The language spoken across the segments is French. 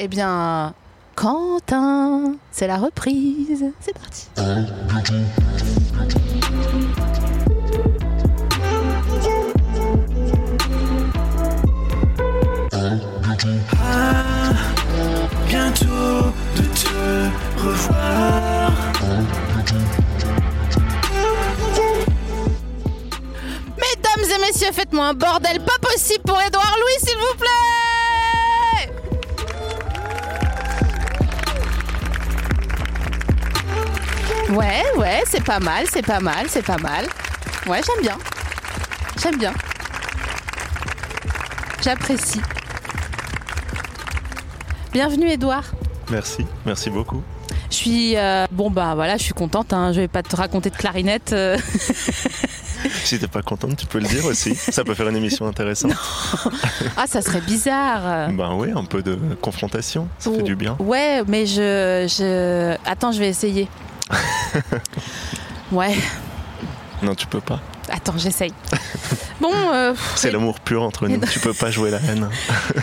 Eh bien, Quentin, c'est la reprise. C'est parti. bientôt de te revoir. Mesdames et messieurs, faites-moi un bordel pas possible pour Édouard Louis, s'il vous plaît Ouais, ouais, c'est pas mal, c'est pas mal, c'est pas mal. Ouais, j'aime bien. J'aime bien. J'apprécie. Bienvenue Édouard. Merci, merci beaucoup. Je suis euh, bon bah voilà, je suis contente. Hein. Je vais pas te raconter de clarinette. euh. Si t'es pas contente, tu peux le dire aussi. Ça peut faire une émission intéressante. ah, ça serait bizarre. Ben oui, un peu de confrontation, ça fait du bien. Ouais, mais je, je... Attends, je vais essayer. ouais, Non, tu peux pas. attends, j'essaye. Bon, euh, C'est l'amour pur entre nous. Tu peux pas jouer la haine.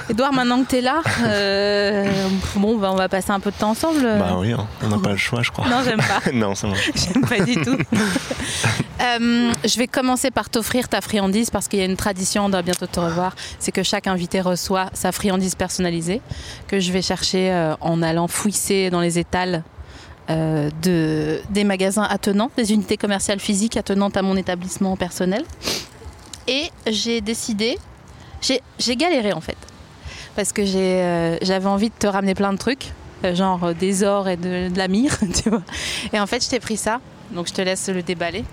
Edouard, maintenant que t'es là, euh, bon, bah, on va passer un peu de temps ensemble. Bah oui, hein, on n'a pas le choix, je crois. Non, j'aime pas. non, ça marche. J'aime pas du tout. Euh, je vais commencer par t'offrir ta friandise parce qu'il y a une tradition, on doit bientôt te revoir. C'est que chaque invité reçoit sa friandise personnalisée que je vais chercher euh, en allant fouisser dans les étals euh, de, des magasins attenants, des unités commerciales physiques attenantes à mon établissement personnel. Et j'ai décidé, j'ai galéré en fait, parce que euh, j'avais envie de te ramener plein de trucs, euh, genre des ors et de, de la myrrhe, tu vois. Et en fait, je t'ai pris ça, donc je te laisse le déballer.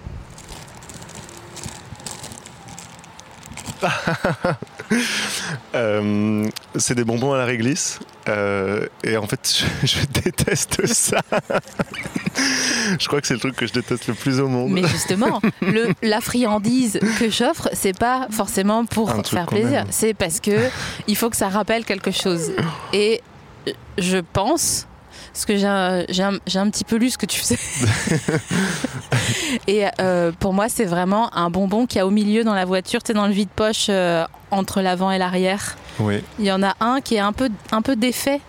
Euh, c'est des bonbons à la réglisse. euh, et en fait, je, je déteste ça. je crois que c'est le truc que je déteste le plus au monde. Mais justement, le, la friandise que j'offre, c'est pas forcément pour faire plaisir, c'est parce que il faut que ça rappelle quelque chose. Et je pense, parce que j'ai un, j'ai un- petit peu lu ce que tu faisais. Et euh, pour moi, c'est vraiment un bonbon qui a au milieu dans la voiture, tu sais, dans le vide-poche euh, entre l'avant et l'arrière. Oui. Il y en a un qui est un peu, un peu défait.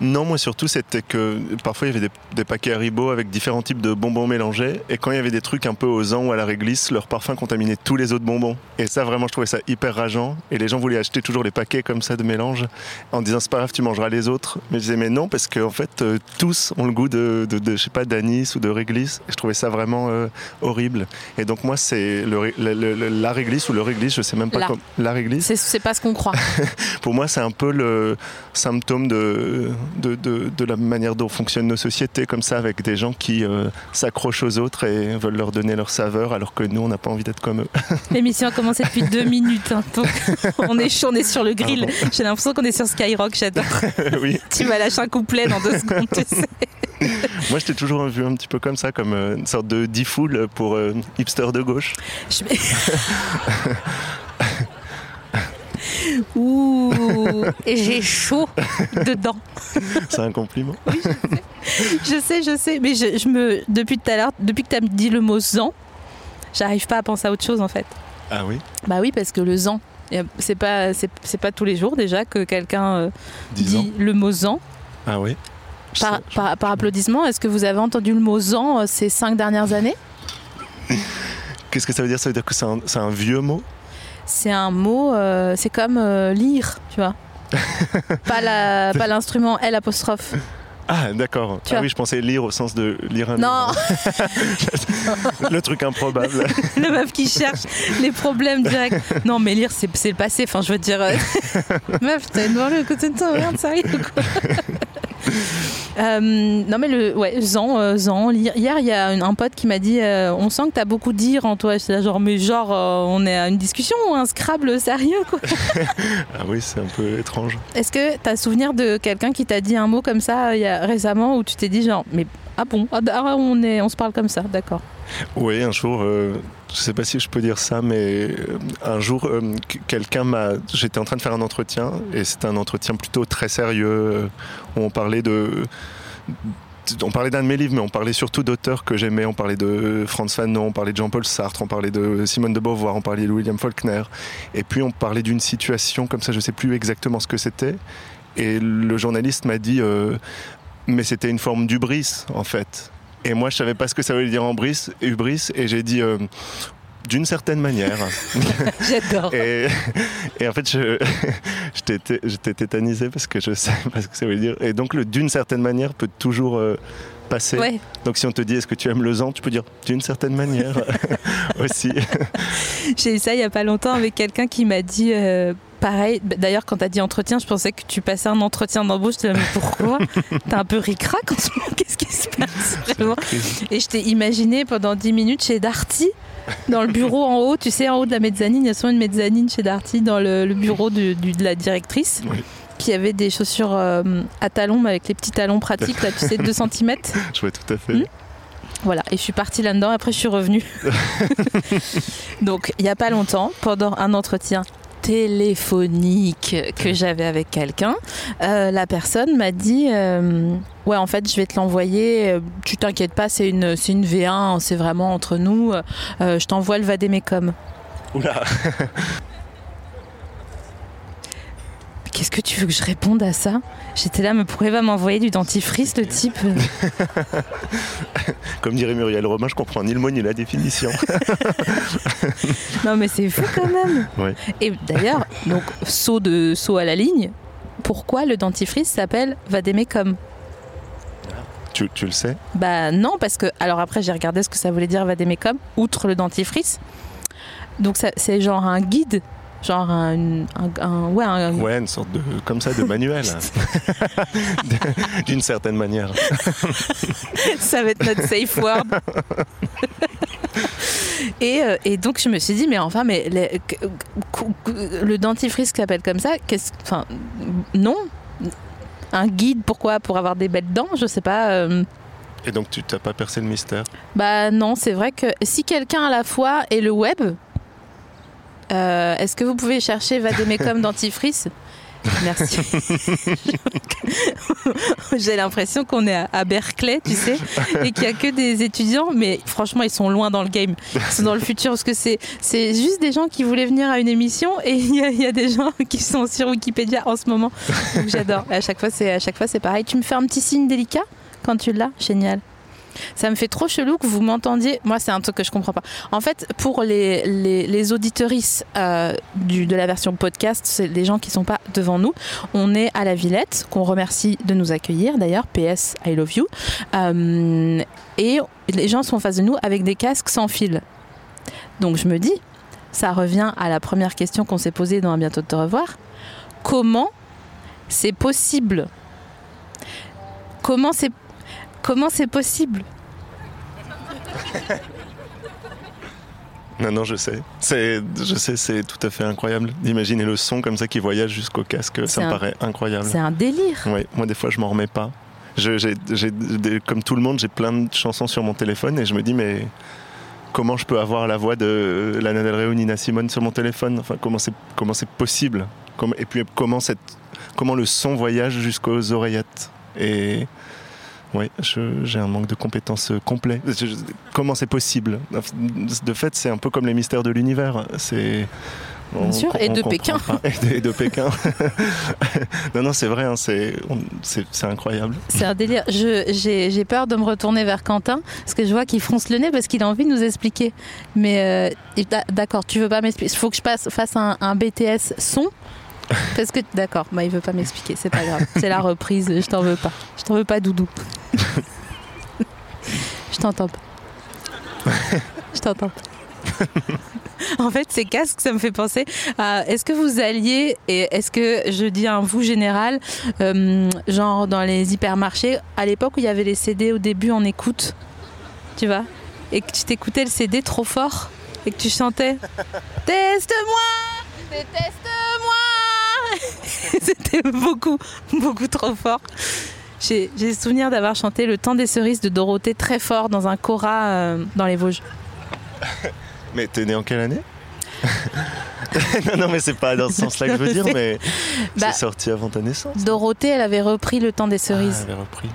Non, moi surtout, c'était que parfois il y avait des, des paquets Haribo avec différents types de bonbons mélangés. Et quand il y avait des trucs un peu aux ans ou à la réglisse, leur parfum contaminait tous les autres bonbons. Et ça, vraiment, je trouvais ça hyper rageant. Et les gens voulaient acheter toujours les paquets comme ça de mélange en disant c'est pas grave, tu mangeras les autres. Mais je disais mais non, parce qu'en fait, euh, tous ont le goût de, de, de, je sais pas, d'anis ou de réglisse. Et je trouvais ça vraiment euh, horrible. Et donc, moi, c'est le, ré- le- le- le- la réglisse ou le réglisse, je sais même pas La. comment. La réglisse. C'est pas ce qu'on croit. Pour moi, c'est un peu le symptôme de, de, de- de la manière dont fonctionnent nos sociétés, comme ça, avec des gens qui euh, s'accrochent aux autres et veulent leur donner leur saveur, alors que nous, on n'a pas envie d'être comme eux. L'émission a commencé depuis deux minutes. hein, donc on est chaud, on est sur le grill. Pardon. J'ai l'impression qu'on est sur Skyrock, j'adore. oui. Tu vas lâcher un couplet dans deux secondes, tu sais. Moi, je t'ai toujours vu un petit peu comme ça, comme euh, une sorte de difool pour euh, hipster de gauche. Je Ouh, et j'ai chaud dedans. C'est un compliment. Je sais, je sais, mais je, je me, depuis tout à l'heure, depuis que tu as dit le mot zan, j'arrive pas à penser à autre chose en fait. Ah oui? Bah oui, parce que le zan, c'est pas, c'est, c'est pas tous les jours déjà que quelqu'un euh, dit le mot zan. Ah oui? Par, sais- je- par, par applaudissement, est-ce que vous avez entendu le mot zan euh, ces cinq dernières années? Qu'est-ce que ça veut dire? Ça veut dire que c'est un, c'est un vieux mot? C'est un mot, euh, c'est comme euh, lire, tu vois. pas, l'instrument L apostrophe. Ah, d'accord. Ah vois. oui, je pensais lire au sens de lire un Non, livre. Le truc improbable. le meuf qui cherche les problèmes directs. Non, mais lire, c'est, le passé. Enfin, je veux dire, euh, meuf, t'as devant le côté de toi, merde, sérieux ou quoi Euh, non mais le ouais Zan, euh, Zan. Hier il y a un, pote qui m'a dit euh, on sent que t'as beaucoup de dire en toi. Là genre mais genre euh, on est à une discussion ou un Scrabble sérieux quoi. Ah oui, c'est un peu étrange. Est-ce que t'as souvenir de quelqu'un qui t'a dit un mot comme ça il y a, récemment où tu t'es dit genre mais ah bon ah, ah, on est on se parle comme ça d'accord. Oui, un jour, euh, je sais pas si je peux dire ça, mais euh, un jour, euh, qu- quelqu'un m'a. J'étais en train de faire un entretien, et c'était un entretien plutôt très sérieux, euh, on parlait de. On parlait d'un de mes livres, mais on parlait surtout d'auteurs que j'aimais. On parlait de Franz Fanon, on parlait de Jean-Paul Sartre, on parlait de Simone de Beauvoir, on parlait de William Faulkner. Et puis on parlait d'une situation comme ça, je sais plus exactement ce que c'était. Et le journaliste m'a dit, mais c'était une forme d'ubris en fait. Et moi, je savais pas ce que ça voulait dire en bris, hubris, et j'ai dit euh, d'une certaine manière. J'adore. et, et en fait, je- j'étais té- j'étais tétanisé parce que je sais pas ce que ça veut dire. Et donc, le d'une certaine manière peut toujours euh, passer. Ouais. Donc, si on te dit est-ce que tu aimes le zan, tu peux dire d'une certaine manière aussi. J'ai eu ça il y a pas longtemps avec quelqu'un qui m'a dit euh, pareil. D'ailleurs, quand t'as dit entretien, je pensais que tu passais un entretien d'embauche. Je te disais, mais pourquoi T'as un peu ric-rac en ce moment. Qu'est-ce qui se passe vraiment Et je t'ai imaginé pendant 10 minutes chez Darty, dans le bureau en haut. Tu sais, en haut de la mezzanine, il y a souvent une mezzanine chez Darty, dans le, le bureau de, du- de la directrice. Oui. Qui avait des chaussures euh, à talons, mais avec les petits talons pratiques, là, tu sais, 2 cm. je vois tout à fait. Hmm. Voilà, et je suis partie là-dedans, après je suis revenue. Donc, il n'y a pas longtemps, pendant un entretien téléphonique que j'avais avec quelqu'un, euh, la personne m'a dit euh, Ouais, en fait, je vais te l'envoyer, euh, tu t'inquiètes pas, c'est une, c'est une V1, c'est vraiment entre nous, euh, je t'envoie le Vademecum. Oula Qu'est-ce que tu veux que je réponde à ça? J'étais là, mais pourquoi il va m'envoyer du dentifrice, le type? Comme dirait Muriel Romain, je comprends ni le mot ni la définition. Non, mais c'est fou quand même. Et d'ailleurs, donc saut de saut à la ligne. Pourquoi le dentifrice s'appelle Vademecum? Tu, tu le sais? Bah non, parce que alors après j'ai regardé ce que ça voulait dire Vademecum, outre le dentifrice. Donc c'est genre un guide, genre un, un- un- ouais, un- Ouais, une sorte de comme ça de manuel, d'une certaine manière. ça va être notre safe word. et, euh, et donc je me suis dit mais enfin mais les- le dentifrice qui s'appelle comme ça, qu'est-ce, enfin non. Un guide, pourquoi? Pour avoir des belles dents, je sais pas. euh, Et donc tu t'as pas percé le mystère? Bah non, c'est vrai que si quelqu'un à la fois est le web, euh, est-ce que vous pouvez chercher Vademecum dentifrice? Merci. J'ai l'impression qu'on est à, Berkeley, tu sais, et qu'il n'y a que des étudiants, mais franchement, ils sont loin dans le game. Ils sont dans le futur, parce que c'est, juste des gens qui voulaient venir à une émission, et il y, y a des gens qui sont sur Wikipédia en ce moment. Donc j'adore. À chaque fois, c'est, à chaque fois, c'est pareil. Tu me fais un petit signe délicat? Quand tu l'as? Génial. Ça me fait trop chelou que vous m'entendiez. Moi, c'est un truc que je comprends pas. En fait, pour les, les, auditorices euh, de la version podcast, c'est les gens qui sont pas devant nous. On est à la Villette, qu'on remercie de nous accueillir d'ailleurs. PS, I love you. Euh, et les gens sont en face de nous avec des casques sans fil. Donc je me dis, ça revient à la première question qu'on s'est posée dans Un bientôt de te revoir. Comment c'est possible? Comment c'est comment c'est possible Non, non, je sais. C'est, je sais, c'est tout à fait incroyable d'imaginer le son comme ça qui voyage jusqu'au casque. Ça me paraît incroyable. C'est un délire. Ouais, moi des fois je m'en remets pas. Je- comme tout le monde, j'ai plein de chansons sur mon téléphone et je me dis mais comment je peux avoir la voix de Lana Del Rey ou Nina Simone sur mon téléphone? Enfin comment c'est comment c'est possible? Et puis comment cette comment le son voyage jusqu'aux oreillettes? Et Je- j'ai un manque de compétences euh, complet. Je- je- comment c'est possible? De fait, c'est un peu comme les mystères de l'univers. C'est on- sûr, et de Pékin. pas. Et de, Pékin. non, non, c'est vrai, hein, c'est on- c'est c'est incroyable. C'est un délire. Je- J'ai j'ai peur de me retourner vers Quentin parce que je vois qu'il fronce le nez parce qu'il a envie de nous expliquer. Mais euh, d'accord, tu veux pas m'expliquer? Il faut que je passe, fasse un, un BTS son. Parce que d'accord, bah, il veut pas m'expliquer, c'est pas grave. C'est la reprise, je t'en veux pas. Je t'en veux pas, Doudou. je t'entends pas. Je t'entends pas. En fait, ces casques, ça me fait penser à est-ce que vous alliez, et est-ce que je dis un vous général, euh, genre dans les hypermarchés, à l'époque où il y avait les CD au début en écoute, tu vois, et que tu t'écoutais le CD trop fort et que tu chantais Teste-moi Teste-moi C'était beaucoup, beaucoup trop fort. J'ai j'ai souvenir d'avoir chanté Le temps des cerises de Dorothée très fort dans un cora euh, dans les Vosges. Mais t'es né en quelle année? Non, non, mais c'est pas dans ce sens-là que je veux dire, mais Bah, c'est sorti avant ta naissance. Dorothée, elle avait repris Le temps des Ah, cerises. elle avait repris.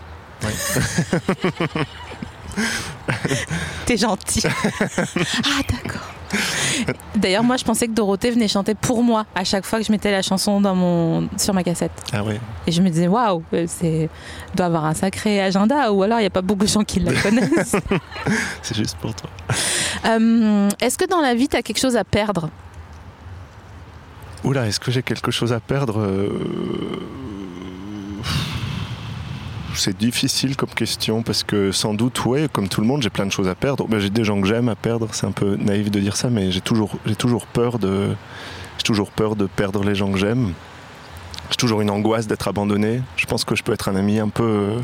T'es gentil. ah, d'accord. D'ailleurs, moi, je pensais que Dorothée venait chanter pour moi à chaque fois que je mettais la chanson dans mon... sur ma cassette. Ah ouais. Et je me disais, waouh, c'est elle doit avoir un sacré agenda, ou alors il n'y a pas beaucoup de gens qui la connaissent. C'est juste pour toi. Euh, Est-ce que dans la vie, tu as quelque chose à perdre? Oula, est-ce que j'ai quelque chose à perdre Euh, C'est difficile comme question parce que sans doute, ouais, comme tout le monde, j'ai plein de choses à perdre. Ben, j'ai des gens que j'aime à perdre. C'est un peu naïf de dire ça, mais j'ai toujours, toujours peur de, j'ai toujours peur de perdre les gens que j'aime. J'ai toujours une angoisse d'être abandonné. Je pense que je peux être un ami un peu. euh,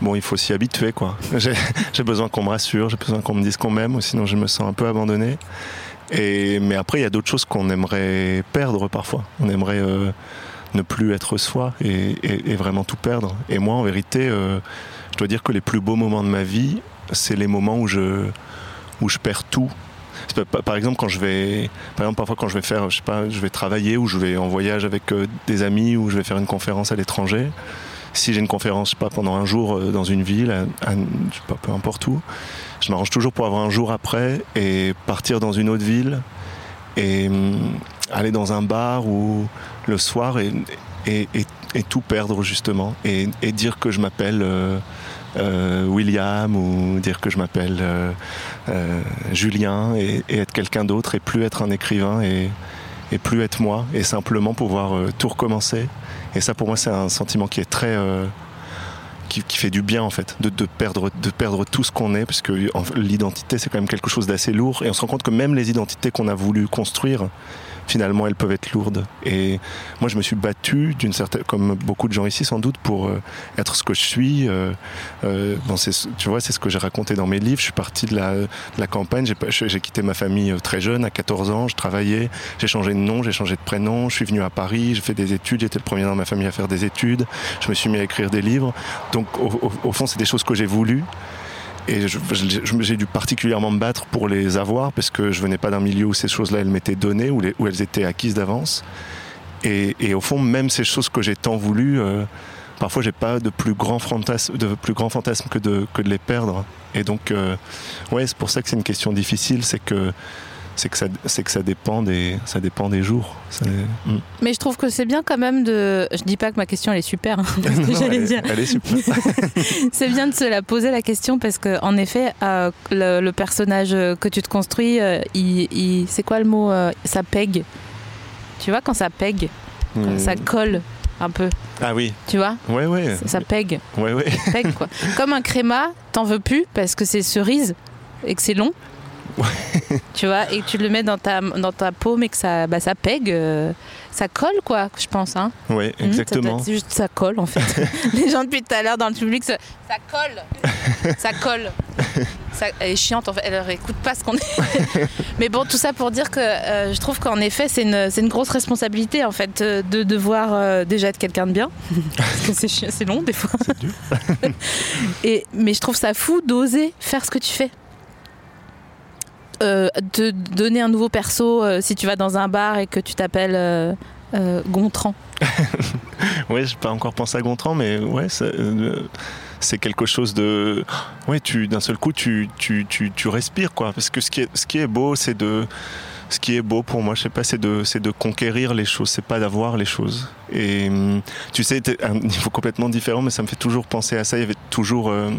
Bon, il faut s'y habituer, quoi. J'ai besoin qu'on me rassure, j'ai besoin qu'on me dise qu'on m'aime, sinon je me sens un peu abandonné. Mais après, il y a d'autres choses qu'on aimerait perdre parfois. On aimerait euh, ne plus être soi et, vraiment tout perdre. Et moi, en vérité, euh, je dois dire que les plus beaux moments de ma vie, c'est les moments où je, où je perds tout. Par exemple, quand je vais, parfois quand je vais faire, je sais pas, je vais travailler ou je vais en voyage avec euh, des amis ou je vais faire une conférence à l'étranger. Si j'ai une conférence, pas, pendant un jour euh, dans une ville, pas, peu importe où, je m'arrange toujours pour avoir un jour après et partir dans une autre ville et hum, aller dans un bar ou le soir et, tout perdre justement. Et, dire que je m'appelle euh, euh, William ou dire que je m'appelle euh, Julien et, être quelqu'un d'autre et plus être un écrivain et, plus être moi et simplement pouvoir tout recommencer. Et ça pour moi c'est un sentiment qui est très qui, fait du bien en fait de, perdre de perdre tout ce qu'on est parce que en- l'identité c'est quand même quelque chose d'assez lourd. Et on se rend compte que même les identités qu'on a voulu construire finalement elles peuvent être lourdes. Et moi je me suis battu d'une certaine comme beaucoup de gens ici sans doute pour euh, être ce que je suis euh, euh, tu vois c'est ce que j'ai raconté dans mes livres. Je suis parti de la, campagne. J'ai quitté ma famille euh, très jeune à 14 ans. Je travaillais. J'ai changé de nom. J'ai changé de prénom. Je suis venu à Paris. J'ai fait des études. J'étais le premier dans ma famille à faire des études. Je me suis mis à écrire des livres. Donc au fond c'est des choses que j'ai voulu et j'ai dû particulièrement me battre pour les avoir parce que je venais pas d'un milieu où ces choses-là elles m'étaient données, où, où elles étaient acquises d'avance. Et, et au fond, même ces choses que j'ai tant voulu, euh, parfois j'ai pas de plus grand fantasme, de plus grand fantasme que de, que de les perdre. Et donc, euh, ouais, c'est pour ça que c'est une question difficile, c'est que c'est que ça, c'est que ça dépend des, ça dépend des jours. Ça- Mm. Mais je trouve que c'est bien quand même de. Je dis pas que ma question elle est super, hein, que elle, est- dire. elle est super. C'est bien de se la poser la question parce que en effet, euh, le, le personnage que tu te construis, euh, il, il- c'est quoi le mot euh, Ça pègue. Tu vois quand ça pègue, quand Mm. ça colle un peu. Ah oui, Tu vois, ouais, ouais, ça, ça pègue, ouais, ouais. pègue quoi. Comme un créma, t'en veux plus parce que c'est cerise et que c'est long. tu vois, et que tu le mets dans ta, dans ta paume et que ça, bah, ça pègue, euh, ça colle quoi, je pense. Hein. Ouais, Mhm, exactement. ça doit être juste ça colle en fait. Les gens depuis tout à l'heure dans le public, ça, ça colle, ça colle. Ça, elle est chiante en fait, elle leur écoute pas ce qu'on est. Mais bon, tout ça pour dire que euh, je trouve qu'en effet c'est une, une grosse responsabilité en fait euh, de devoir euh, déjà être quelqu'un de bien, parce que c'est long des fois. C'est dur. Et, mais je trouve ça fou d'oser faire ce que tu fais. Euh, te donner un nouveau perso euh, si tu vas dans un bar et que tu t'appelles euh, euh, Gontran. Ouais, j'ai pas encore pensé à Gontran, mais ouais, euh, c'est quelque chose de. Ouais, tu d'un seul coup, tu, tu, tu, tu respires, quoi. Parce que ce qui est, ce qui est beau, c'est de. Ce qui est beau pour moi, je sais pas, c'est de, de conquérir les choses, c'est pas d'avoir les choses. Et hum, tu sais, à un niveau complètement différent, mais ça me fait toujours penser à ça. Il y avait toujours. euh,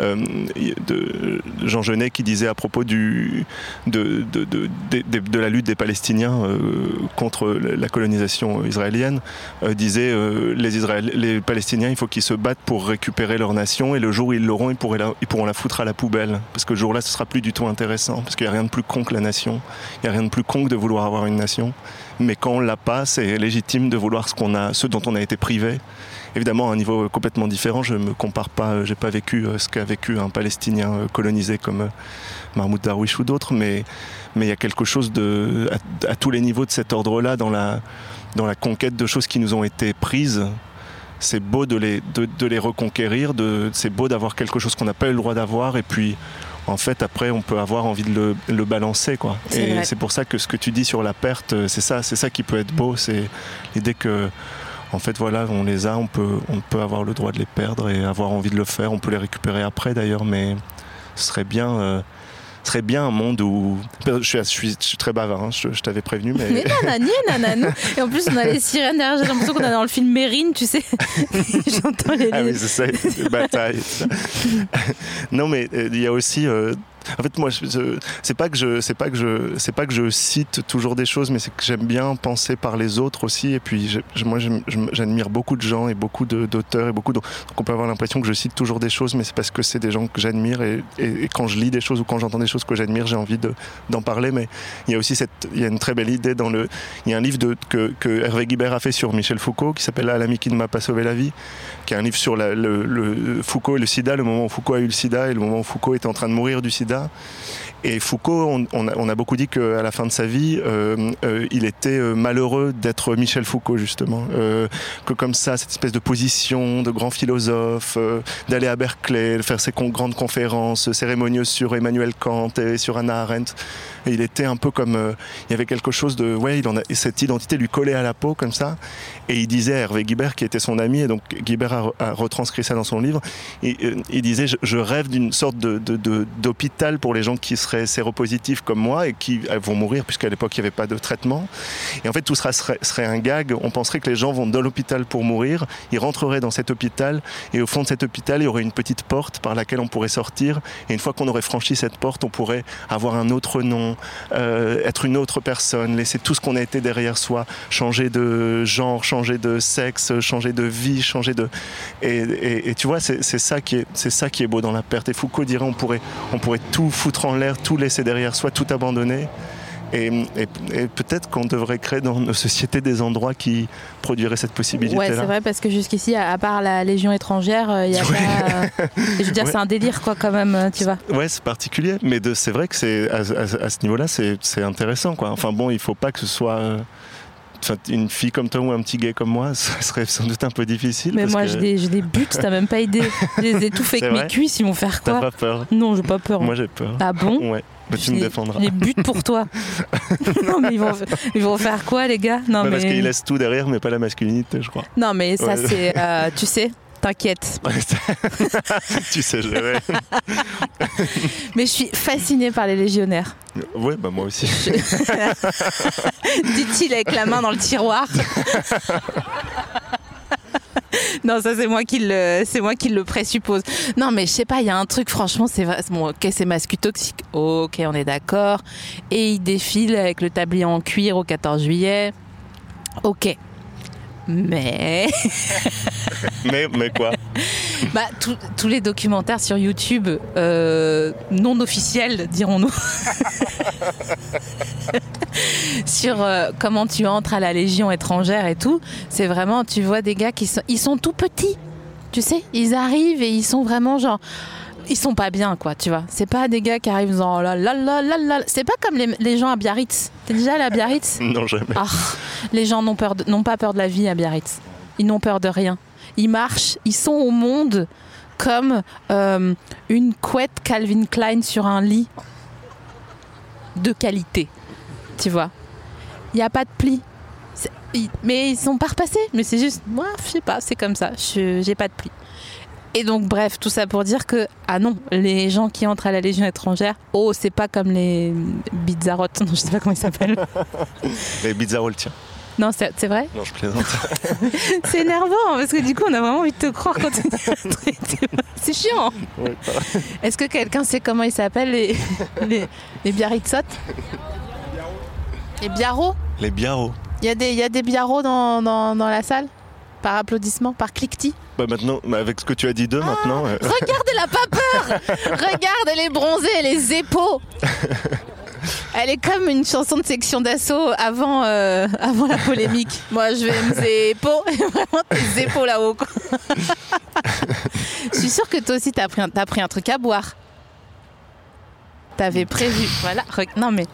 euh, de Jean Genet qui disait à propos du, de, de, de, de- la lutte des Palestiniens euh, contre la colonisation israélienne, euh, disait euh, les, les Palestiniens, il faut qu'ils se battent pour récupérer leur nation et le jour où ils l'auront, ils, ils pourront la foutre à la poubelle. Parce que le jour-là, ce sera plus du tout intéressant. Parce qu'il n'y a rien de plus con que la nation. Il n'y a rien de plus con que de vouloir avoir une nation. Mais quand on l'a pas, c'est légitime de vouloir ce, qu'on a, ce dont on a été privé. Évidemment, à un niveau complètement différent, je ne me compare pas, euh, j'ai pas vécu euh, ce qu'a vécu un Palestinien euh, colonisé comme Mahmoud Darwish ou d'autres, mais mais il y a quelque chose de, à, à tous les niveaux de cet ordre-là dans la, dans la conquête de choses qui nous ont été prises. C'est beau de les, de, de les reconquérir, de, c'est beau d'avoir quelque chose qu'on n'a pas eu le droit d'avoir, et puis en fait après on peut avoir envie de le, le balancer quoi. Et c'est pour ça que ce que tu dis sur la perte, c'est ça, c'est ça qui peut être beau, c'est l'idée que en fait voilà, on les a, on peut, on peut avoir le droit de les perdre et avoir envie de le faire, on peut les récupérer après d'ailleurs, mais ce serait bien. euh, bien un monde où. Je suis, je suis, je suis très bavard, hein, je, je t'avais prévenu, mais. Mais nanani, nananou. Et en plus, on a les sirènes derrière. J'ai l'impression qu'on est dans le film Mérine, tu sais. J'entends les. Ah oui, c'est ça, une bataille. non, mais euh, il y a aussi. euh, en fait, moi, c'est pas que je, c'est pas que je, c'est pas que je cite toujours des choses, mais c'est que j'aime bien penser par les autres aussi. Et puis, moi, j'admire beaucoup de gens et beaucoup d'auteurs et beaucoup. Donc, on peut avoir l'impression que je cite toujours des choses, mais c'est parce que c'est des gens que j'admire et, quand je lis des choses ou quand j'entends des choses que j'admire, j'ai envie de- d'en parler. Mais il y a aussi cette, il y a une très belle idée dans le, il y a un livre que, que Hervé Guibert a fait sur Michel Foucault qui s'appelle L'ami qui ne m'a pas sauvé la vie, qui est un livre sur le- Foucault et le sida, le moment où Foucault a eu le sida et le moment où Foucault était en train de mourir du sida. Et Foucault, on, a, beaucoup dit qu'à la fin de sa vie, euh, euh, il était euh, malheureux d'être Michel Foucault, justement. Que comme ça, cette espèce de position de grand philosophe, d'aller à Berkeley, de faire ses grandes conférences cérémonieuses sur Emmanuel Kant et sur Hannah Arendt. Il était un peu comme. il y avait quelque chose de. Ouais, cette identité lui collait à la peau, comme ça. Et il disait à Hervé Guibert, qui était son ami, et donc Guibert a, retranscrit ça dans son livre, il, disait je, rêve d'une sorte de, de- pour les gens qui seraient séropositifs comme moi et qui euh, vont mourir, puisqu'à l'époque il n'y avait pas de traitement. Et en fait, tout sera, serait, un gag. On penserait que les gens vont dans l'hôpital pour mourir, ils rentreraient dans cet hôpital, et au fond de cet hôpital, il y aurait une petite porte par laquelle on pourrait sortir. Et une fois qu'on aurait franchi cette porte, on pourrait avoir un autre nom, euh, être une autre personne, laisser tout ce qu'on a été derrière soi, changer de genre, changer de sexe, changer de vie, changer de. Et, tu vois, c'est ça qui est, ça qui est beau dans la perte. Et Foucault dirait, on pourrait, on pourrait tout foutre en l'air, tout laisser derrière soi, tout abandonner. Et, et- et peut-être qu'on devrait créer dans nos sociétés des endroits qui produiraient cette possibilité-là. Ouais, c'est vrai parce que jusqu'ici, à à part la Légion étrangère, il y a Ouais. pas. euh, Je veux dire, Ouais. c'est un délire, quoi, quand même, euh, tu vois. Ouais, c'est particulier, mais c'est vrai que c'est à, à- à ce niveau-là, c'est intéressant, quoi. Enfin bon, il faut pas que ce soit euh, une fille comme toi ou un petit gay comme moi, ça serait sans doute un peu difficile. Mais parce moi, que j'ai des, j'ai des buts, t'as même pas idée. Je les C'est avec mes cuisses, ils vont faire T'as quoi pas peur Non, j'ai pas peur. Moi, j'ai peur. Ah bon Ouais, mais tu Je me les- défendras. Je les bute pour toi. non, mais ils vont, ils vont faire quoi, les gars? Non, Bah, Parce mais. qu'il laisse tout derrière, mais pas la masculinité, je crois. Non, mais ça, Ouais. c'est. euh, tu sais, t'inquiète. tu sais gérer. Mais je suis fascinée par les légionnaires. Ouais, bah moi aussi. Dit-il avec la main dans le tiroir. Non, ça c'est moi qui le, c'est moi qui le présuppose. Non, mais je sais pas, il y a un truc, franchement, c'est bon, ok, c'est mascu toxique. Ok, on est d'accord. Et il défile avec le tablier en cuir au 14 juillet. Ok. Mais mais, mais quoi bah, tous- tous les documentaires sur YouTube euh, non officiels, dirons-nous, sur euh, comment tu entres à la Légion étrangère et tout, c'est vraiment, tu vois des gars qui sont, ils sont tout petits, tu sais, ils arrivent et ils sont vraiment genre, ils sont pas bien quoi, tu vois. C'est pas des gars qui arrivent en la la la la la. C'est pas comme les, les gens à Biarritz. T'es déjà allé à Biarritz Non, jamais. ah, les gens n'ont pas peur de la vie à Biarritz. Ils n'ont peur de rien. Ils marchent, ils sont au monde comme euh, une couette Calvin Klein sur un lit de qualité. Tu vois Il n'y a pas de ils- Mais ils sont pas repassés. Mais c'est juste, moi, je sais pas, c'est comme ça. Je J'ai pas de plis. Et donc, bref, tout ça pour dire que, ah non, les gens qui entrent à la Légion étrangère, oh, c'est pas comme les bizarrotes, non, je sais pas comment ils s'appellent. Les Bizarroles, tiens. Non, c'est vrai Non, je plaisante. C'est énervant parce que du coup, on a vraiment envie de te croire quand tu dis. C'est chiant. Ouais, Est-ce que quelqu'un sait comment ils s'appellent les, les, les Biarritz Les Biarros Les biarros. Il y a des, il y a des Biarros dans, dans, dans la salle Par applaudissement Par cliquetis Bah maintenant, avec ce que tu as dit d'eux maintenant, euh, Regarde, elle a pas peur Regarde, elle est bronzée, elle est zépo Elle est comme une chanson de section d'assaut avant, euh, avant la polémique. Moi, je vais me zépo, et vraiment tes zépos là-haut. je suis sûre que toi aussi, t'as pris, un- pris un truc à boire. T'avais prévu, voilà. Non mais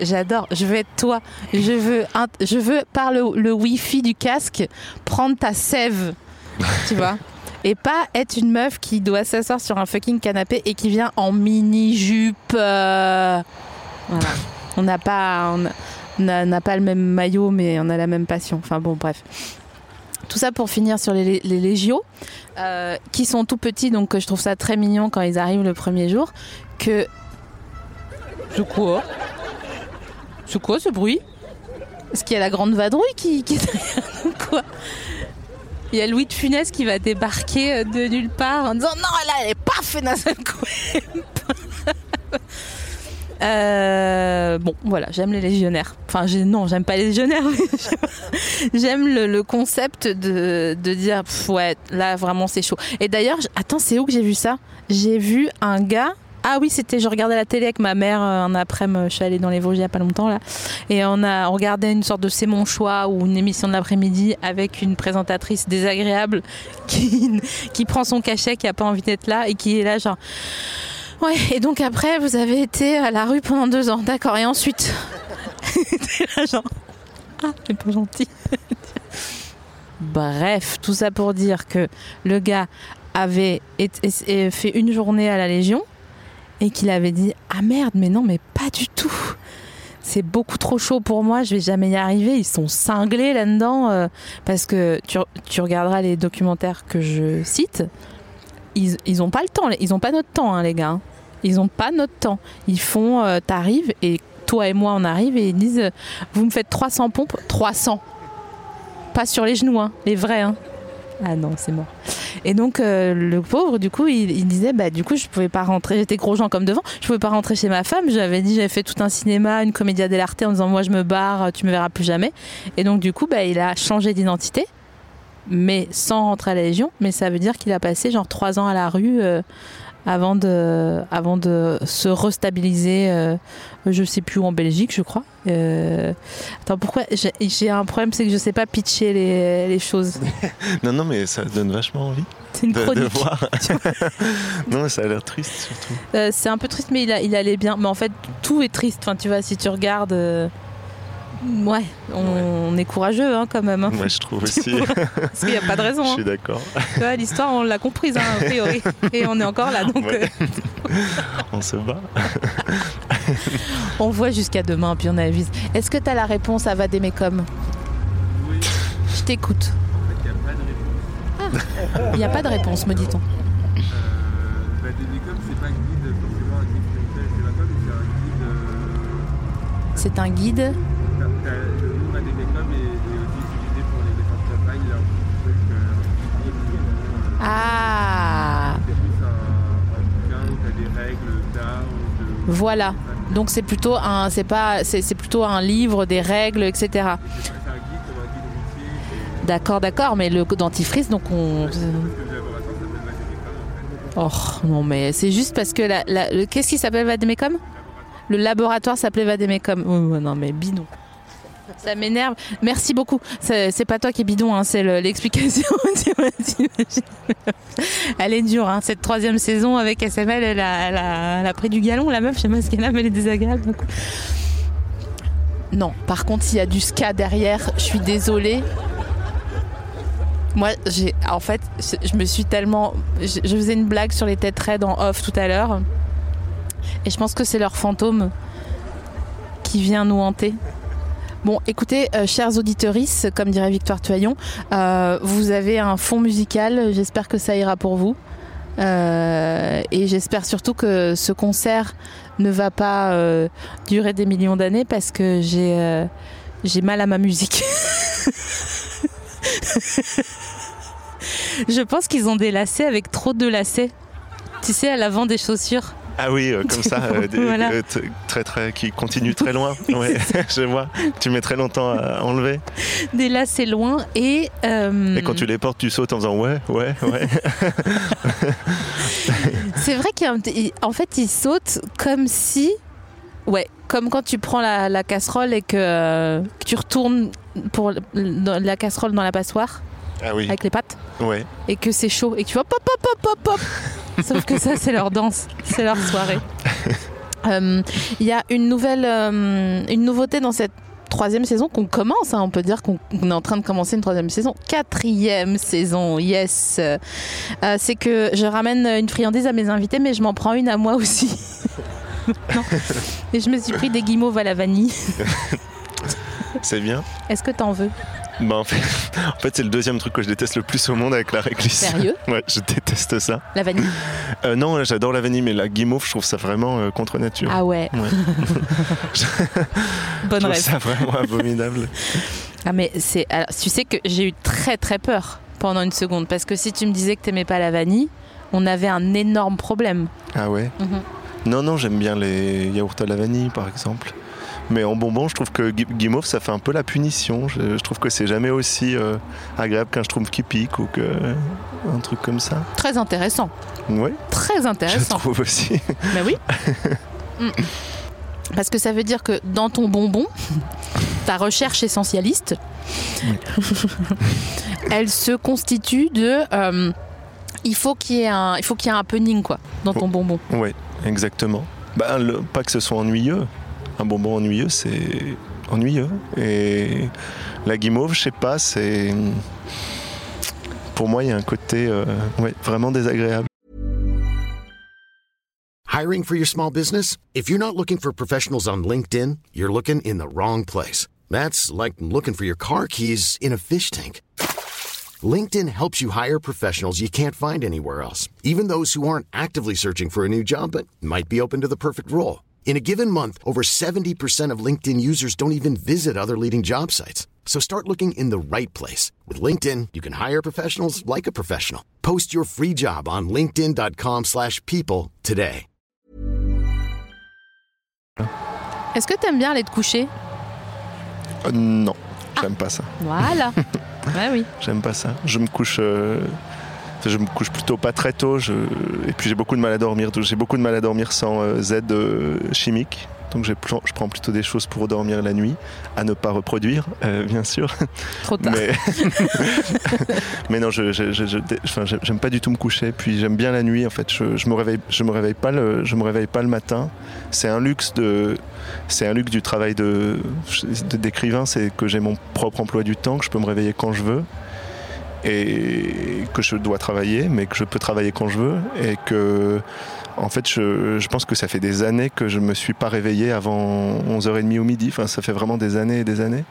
j'adore. Je veux être toi. Je veux, je veux par le, le wifi du casque prendre ta sève, tu vois? Et pas être une meuf qui doit s'asseoir sur un fucking canapé et qui vient en mini jupe. euh, Voilà. On n'a pas, on n'a pas le même maillot, mais on a la même passion. Enfin bon, bref. Tout ça pour finir sur les, les légios, euh, qui sont tout petits, donc je trouve ça très mignon quand ils arrivent le premier jour. Que. C'est quoi C'est quoi ce bruit Est-ce qu'il y a la grande vadrouille qui, quoi Il y a Louis de Funès qui va débarquer euh, de nulle part en disant non, elle est pas coup. Euh, bon, voilà, j'aime les légionnaires. Enfin, non, j'aime pas les légionnaires. j'aime le, concept de, dire, ouais, là, vraiment, c'est chaud. Et d'ailleurs, attends, c'est où que j'ai vu ça? J'ai vu un gars. Ah oui, c'était, je regardais la télé avec ma mère euh, un après-midi, je suis allée dans les Vosges il y a pas longtemps là, et on a on regardait une sorte de C'est mon choix ou une émission de l'après-midi avec une présentatrice désagréable qui, prend son cachet, qui a pas envie d'être là et qui est là genre Ouais, et donc après, vous avez été à la rue pendant deux ans. D'accord, et ensuite là, genre. Ah, c'est pas gentil. Bref, tout ça pour dire que le gars avait fait une journée à la Légion et qu'il avait dit Ah merde, mais non, mais pas du tout. C'est beaucoup trop chaud pour moi, je vais jamais y arriver. Ils sont cinglés là-dedans euh, parce que tu, regarderas les documentaires que je cite. Ils, ont pas le temps, ils ont pas notre temps, hein, les gars. Ils ont pas notre temps. Ils font, euh, t'arrives et toi et moi on arrive et ils disent, vous me faites 300 pompes, 300. Pas sur les genoux, hein, les vrais. Hein. Ah non, c'est mort. Et donc euh, le pauvre, du coup, il, disait, bah du coup, je pouvais pas rentrer. J'étais gros gens comme devant. Je pouvais pas rentrer chez ma femme. J'avais dit, j'avais fait tout un cinéma, une comédia dell'arte en disant, moi je me barre, tu me verras plus jamais. Et donc du coup, bah il a changé d'identité, mais sans rentrer à la Légion. Mais ça veut dire qu'il a passé genre trois ans à la rue. euh, avant de, avant de se restabiliser, euh, je sais plus où en Belgique, je crois. Euh, attends, pourquoi j'ai- un problème, c'est que je sais pas pitcher les, les choses. non, non, mais ça donne vachement envie C'est une de, de chronique. voir. non, ça a l'air triste surtout. Euh, c'est un peu triste, mais il, a- il allait bien. Mais en fait, tout est triste. Enfin, tu vois, si tu regardes. Euh, Ouais, on, on est courageux hein, quand même. hein. Moi, je trouve aussi. Parce qu'il n'y a pas de raison. je hein. suis d'accord. Tu vois, L'histoire, on l'a comprise, hein, a priori. Et on est encore là. Donc, Ouais. euh, On se bat. on voit jusqu'à demain, puis on avise. Est-ce que tu as la réponse à Vademecum Oui, Je t'écoute. en fait, il n'y a pas de réponse. Il n'y a pas de réponse, me dit-on. Euh, c'est pas guide forcément un guide c'est un guide. Euh, Le est aussi utilisé pour les défenses de un truc, euh, euh, Ah des de. Voilà. Donc c'est plutôt un, c'est pas, c'est plutôt un livre, des règles, etc. D'accord, d'accord, mais le dentifrice, donc on. Oh non, mais c'est juste parce que la, la- qu'est-ce qui s'appelle Vademecum? Le laboratoire s'appelait Vademecum. Oh, non, mais bidon. Ça m'énerve. Merci beaucoup. C'est pas toi qui est bidon, hein, c'est le- l'explication. Elle est dure, hein, cette troisième saison avec SML, elle a, pris du galon, la meuf, je sais pas ce qu'elle a, mais elle est désagréable. Non, par contre, s'il y a du ska derrière, je suis désolée. Moi, j'ai, en fait, je je me suis tellement, je, je faisais une blague sur les têtes raides en off tout à l'heure, et je pense que c'est leur fantôme qui vient nous hanter. Bon, écoutez, euh, chers auditeuristes, comme dirait Victoire Tuaillon, euh, vous avez un fond musical. J'espère que ça ira pour vous. Euh, et j'espère surtout que ce concert ne va pas euh, durer des millions d'années parce que j'ai j'ai mal à ma musique. Je pense qu'ils ont des lacets avec trop de lacets. Tu sais, à l'avant des chaussures. Ah oui, euh, comme ça, euh, Voilà. euh, très très, qui continue très loin. Ouais, je vois. Tu mets très longtemps à enlever. Des lacets loin et. Et quand tu les portes, tu sautes en faisant ouais, ouais, ouais. C'est vrai qu'en fait, ils sautent comme si. Ouais, comme quand tu prends la, la casserole et que, euh, que tu retournes pour la casserole dans la passoire Ah oui, avec les pattes ouais. et que c'est chaud et que tu vois pop pop pop pop pop. Sauf que ça, c'est leur danse, c'est leur soirée. Euh, Il y a une nouvelle, euh, une nouveauté dans cette troisième saison qu'on commence. hein, on peut dire qu'on qu'on est en train de commencer une troisième saison, quatrième saison. Yes. Euh, c'est que je ramène une friandise à mes invités, mais je m'en prends une à moi aussi. Non. Et je me suis pris des guimauves à la vanille. C'est bien. Est-ce que t'en veux? Bah, en fait, en fait c'est le deuxième truc que je déteste le plus au monde avec la réglisse. Sérieux Ouais, je déteste ça. La vanille Euh, non, j'adore la vanille, mais la guimauve, je trouve ça vraiment euh, contre nature. Ah ouais. Ouais. Bonne je trouve rêve. ça vraiment abominable. Ah mais c'est alors, tu sais que j'ai eu très très peur pendant une seconde parce que si tu me disais que t'aimais pas la vanille, on avait un énorme problème. Ah ouais Mhm. Non, non, j'aime bien les yaourts à la vanille, par exemple. Mais en bonbon, je trouve que gui- guimauve, ça fait un peu la punition. Je, je trouve que c'est jamais aussi euh, agréable qu'un schtroumpf qui pique ou que un truc comme ça. Très intéressant, Oui, très je intéressant. trouve aussi. Mais oui. Mm. Parce que ça veut dire que dans ton bonbon, ta recherche essentialiste, elle se constitue de euh, il faut qu'il y ait un il faut qu'il y ait un happening quoi dans ton bonbon. Oui, exactement. Le- pas que ce soit ennuyeux. Un bonbon ennuyeux, c'est ennuyeux. Et la guimauve, je sais pas, c'est. Pour moi, il y a un côté euh, ouais, vraiment désagréable. Hiring for your small business? If you're not looking for professionals on LinkedIn, you're looking in the wrong place. That's like looking for your car keys in a fish tank. LinkedIn helps you hire professionals you can't find anywhere else, even those who aren't actively searching for a new job but might be open to the perfect role. In a given month, over 70% of LinkedIn users don't even visit other leading job sites. So start looking in the right place. With LinkedIn, you can hire professionals like a professional. Post your free job on linkedin.com/people slash people today. Est-ce que t'aimes bien aller te coucher Euh, non, ah. j'aime pas ça. Voilà. ouais oui. J'aime pas ça. Je me couche. euh, je me couche plutôt pas très tôt. je- Et puis j'ai beaucoup de mal à dormir. J'ai beaucoup de mal à dormir sans euh, Z euh, chimique. Donc je prends plutôt des choses pour dormir la nuit, à ne pas reproduire, euh, bien sûr. Trop tard. Mais, mais non, je, je- je- je- enfin, j'aime pas du tout me coucher. Puis j'aime bien la nuit. En fait, je, je me réveille, je me réveille pas le, je me réveille pas le matin. C'est un luxe de, c'est un luxe du travail de de- d'écrivain, c'est que j'ai mon propre emploi du temps, que je peux me réveiller quand je veux et que je dois travailler, mais que je peux travailler quand je veux et que en fait, je, je pense que ça fait des années que je me suis pas réveillé avant 11h30 ou midi. Enfin, ça fait vraiment des années et des années.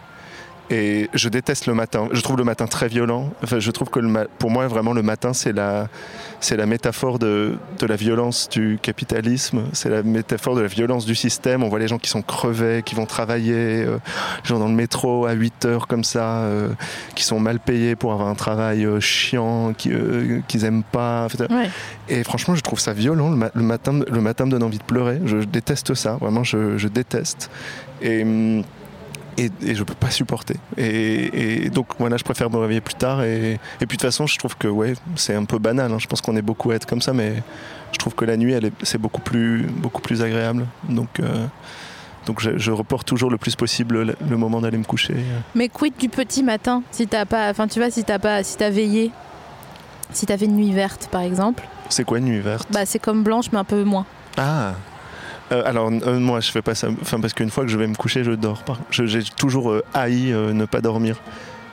Et je déteste le matin. Je trouve le matin très violent. Enfin, je trouve que le ma- pour moi, vraiment, le matin, c'est la, c'est la métaphore de, de la violence du capitalisme. C'est la métaphore de la violence du système. On voit les gens qui sont crevés, qui vont travailler, euh, les gens dans le métro à 8 heures comme ça, euh, qui sont mal payés pour avoir un travail euh, chiant, qui, euh, qu'ils aiment pas. Ouais. et franchement, je trouve ça violent. Le, ma- le matin, le matin me donne envie de pleurer. Je, je déteste ça. Vraiment, je, je déteste. Et, hum, et, et je peux pas supporter. Et, et donc, voilà, je préfère me réveiller plus tard. Et, et puis, de toute façon, je trouve que, ouais, c'est un peu banal. hein. Je pense qu'on est beaucoup à être comme ça, mais je trouve que la nuit, elle est, c'est beaucoup plus, beaucoup plus agréable. Donc, euh, donc je, je reporte toujours le plus possible le, le moment d'aller me coucher. Mais quid du petit matin si t'as pas, enfin tu vois si t'as pas, si t'as veillé, si t'avais une nuit verte par exemple, C'est quoi une nuit verte? Bah c'est comme blanche mais un peu moins. Ah Euh, alors euh, moi je fais pas ça, enfin parce qu'une fois que je vais me coucher je dors. Je- J'ai toujours euh, haï euh, ne pas dormir.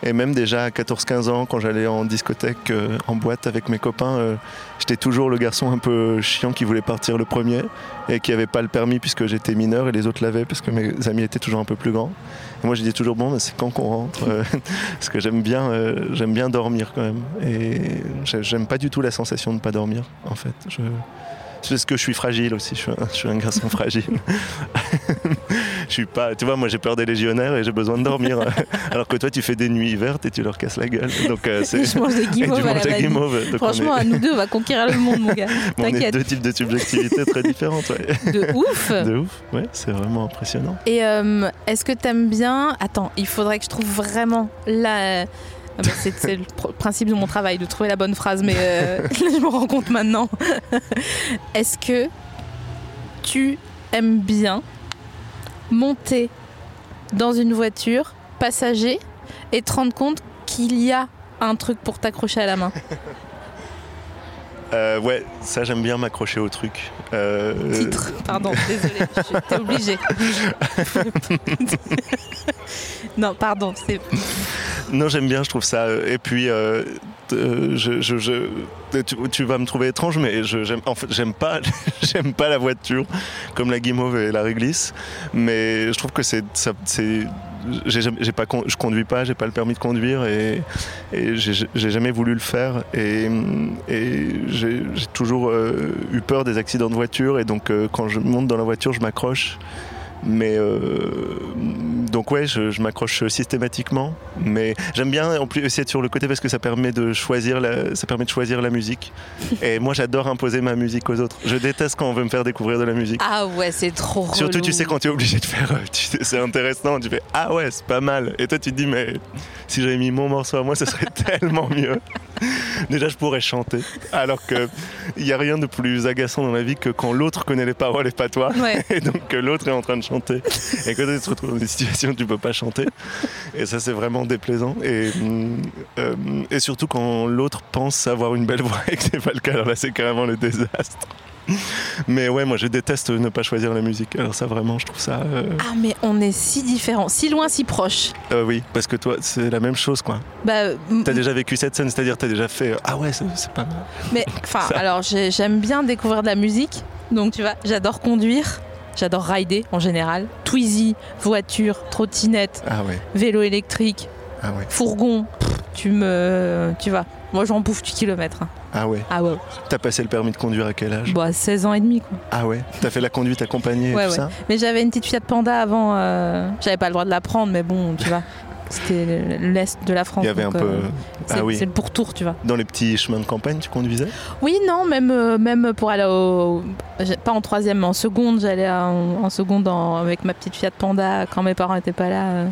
Et même déjà à 14-15 ans quand j'allais en discothèque, en boîte avec mes copains, j'étais toujours le garçon un peu chiant qui voulait partir le premier et qui avait pas le permis puisque j'étais mineur et les autres l'avaient parce que mes amis étaient toujours un peu plus grands. Moi je dis toujours bon mais c'est quand qu'on rentre parce que j'aime bien, bien dormir quand même. Et j'ai- j'aime pas du tout la sensation de ne pas dormir en fait. C'est parce que je suis fragile aussi, je suis un, je suis un garçon fragile. je suis pas. Tu vois, moi j'ai peur des légionnaires et j'ai besoin de dormir. Alors que toi, tu fais des nuits vertes et tu leur casses la gueule. Donc euh, c'est. Je mange des Et tu guimauves à la manges des vanille. guimauves. Donc, Franchement, à nous deux, on va conquérir le monde, mon gars. on est T'inquiète. deux types de subjectivité très différentes. Ouais. De ouf. De ouf. Ouais, c'est vraiment impressionnant. Et euh, est-ce que t'aimes bien Attends, il faudrait que je trouve vraiment la. Ah c'est le pr- principe de mon travail, de trouver la bonne phrase, mais euh, je me rends compte maintenant. Est-ce que tu aimes bien monter dans une voiture passager et te rendre compte qu'il y a un truc pour t'accrocher à la main? Euh, ouais, ça j'aime bien m'accrocher au truc. Euh, Titre, pardon, désolé, t'es obligé. non, pardon, c'est Non, j'aime bien, je trouve ça. euh, Et puis, euh, je, je- je- tu, tu vas me trouver étrange, mais j'aime, en fait, j'aime pas, j'aime pas la voiture comme la guimauve et la réglisse. Mais je trouve que c'est, j'ai, pas, je conduis pas, j'ai pas le permis de conduire et, j'ai, jamais voulu le faire. Et, j'ai toujours euh, eu peur des accidents de voiture et donc euh, quand je monte dans la voiture, je m'accroche. Mais euh, donc ouais, je, je m'accroche systématiquement. Mais j'aime bien en plus aussi être sur le côté parce que ça permet de choisir la, ça permet de choisir la musique. Et moi, j'adore imposer ma musique aux autres. Je déteste quand on veut me faire découvrir de la musique. Ah ouais, c'est trop Surtout, relou. tu sais, quand tu es obligé de faire, euh, c'est intéressant, tu fais Ah ouais, c'est pas mal. Et toi, tu te dis, mais si j'avais mis mon morceau à moi, ce serait tellement mieux. Déjà, je pourrais chanter. Alors qu'il n'y a rien de plus agaçant dans la vie que quand l'autre connaît les paroles et pas toi. Ouais. Et donc que l'autre est en train de chanter. Et que tu te retrouves dans des situations où tu peux pas chanter. Et ça, c'est vraiment déplaisant. Et, hum, euh, et surtout quand l'autre pense avoir une belle voix et que c'est pas le cas. Alors là, c'est carrément le désastre. Mais ouais, moi, je déteste ne pas choisir la musique. Alors ça, vraiment, je trouve ça... euh, Ah mais on est si différents, si loin, si proches. euh, oui, parce que toi, c'est la même chose, quoi. Bah, m- T'as déjà vécu cette scène, c'est-à-dire t'as déjà fait... euh, Ah ouais, c'est pas mal. mais enfin, alors j'ai- j'aime bien découvrir de la musique, donc tu vois, j'adore conduire, j'adore rider en général, Twizy, voiture, trottinette, Ah ouais, vélo électrique, ah ouais, fourgon. Pff, Tu me, tu vois, moi j'en bouffe du kilomètre. hein. Ah ouais. Ah ouais, T'as passé le permis de conduire à quel âge? Bah 16 ans et demi quoi. Ah ouais T'as fait la conduite accompagnée et Ouais, tout ouais. ça? Mais j'avais une petite Fiat Panda avant, euh, j'avais pas le droit de la prendre, mais bon, tu vois, c'était l'est de la France. Il y avait un peu... euh, c'est Ah oui. c'est le pourtour, tu vois. Dans les petits chemins de campagne, tu conduisais? Oui, non, même, euh, même pour aller au. Pas en troisième, mais en seconde. J'allais en, en seconde en- avec ma petite Fiat Panda quand mes parents n'étaient pas là. euh.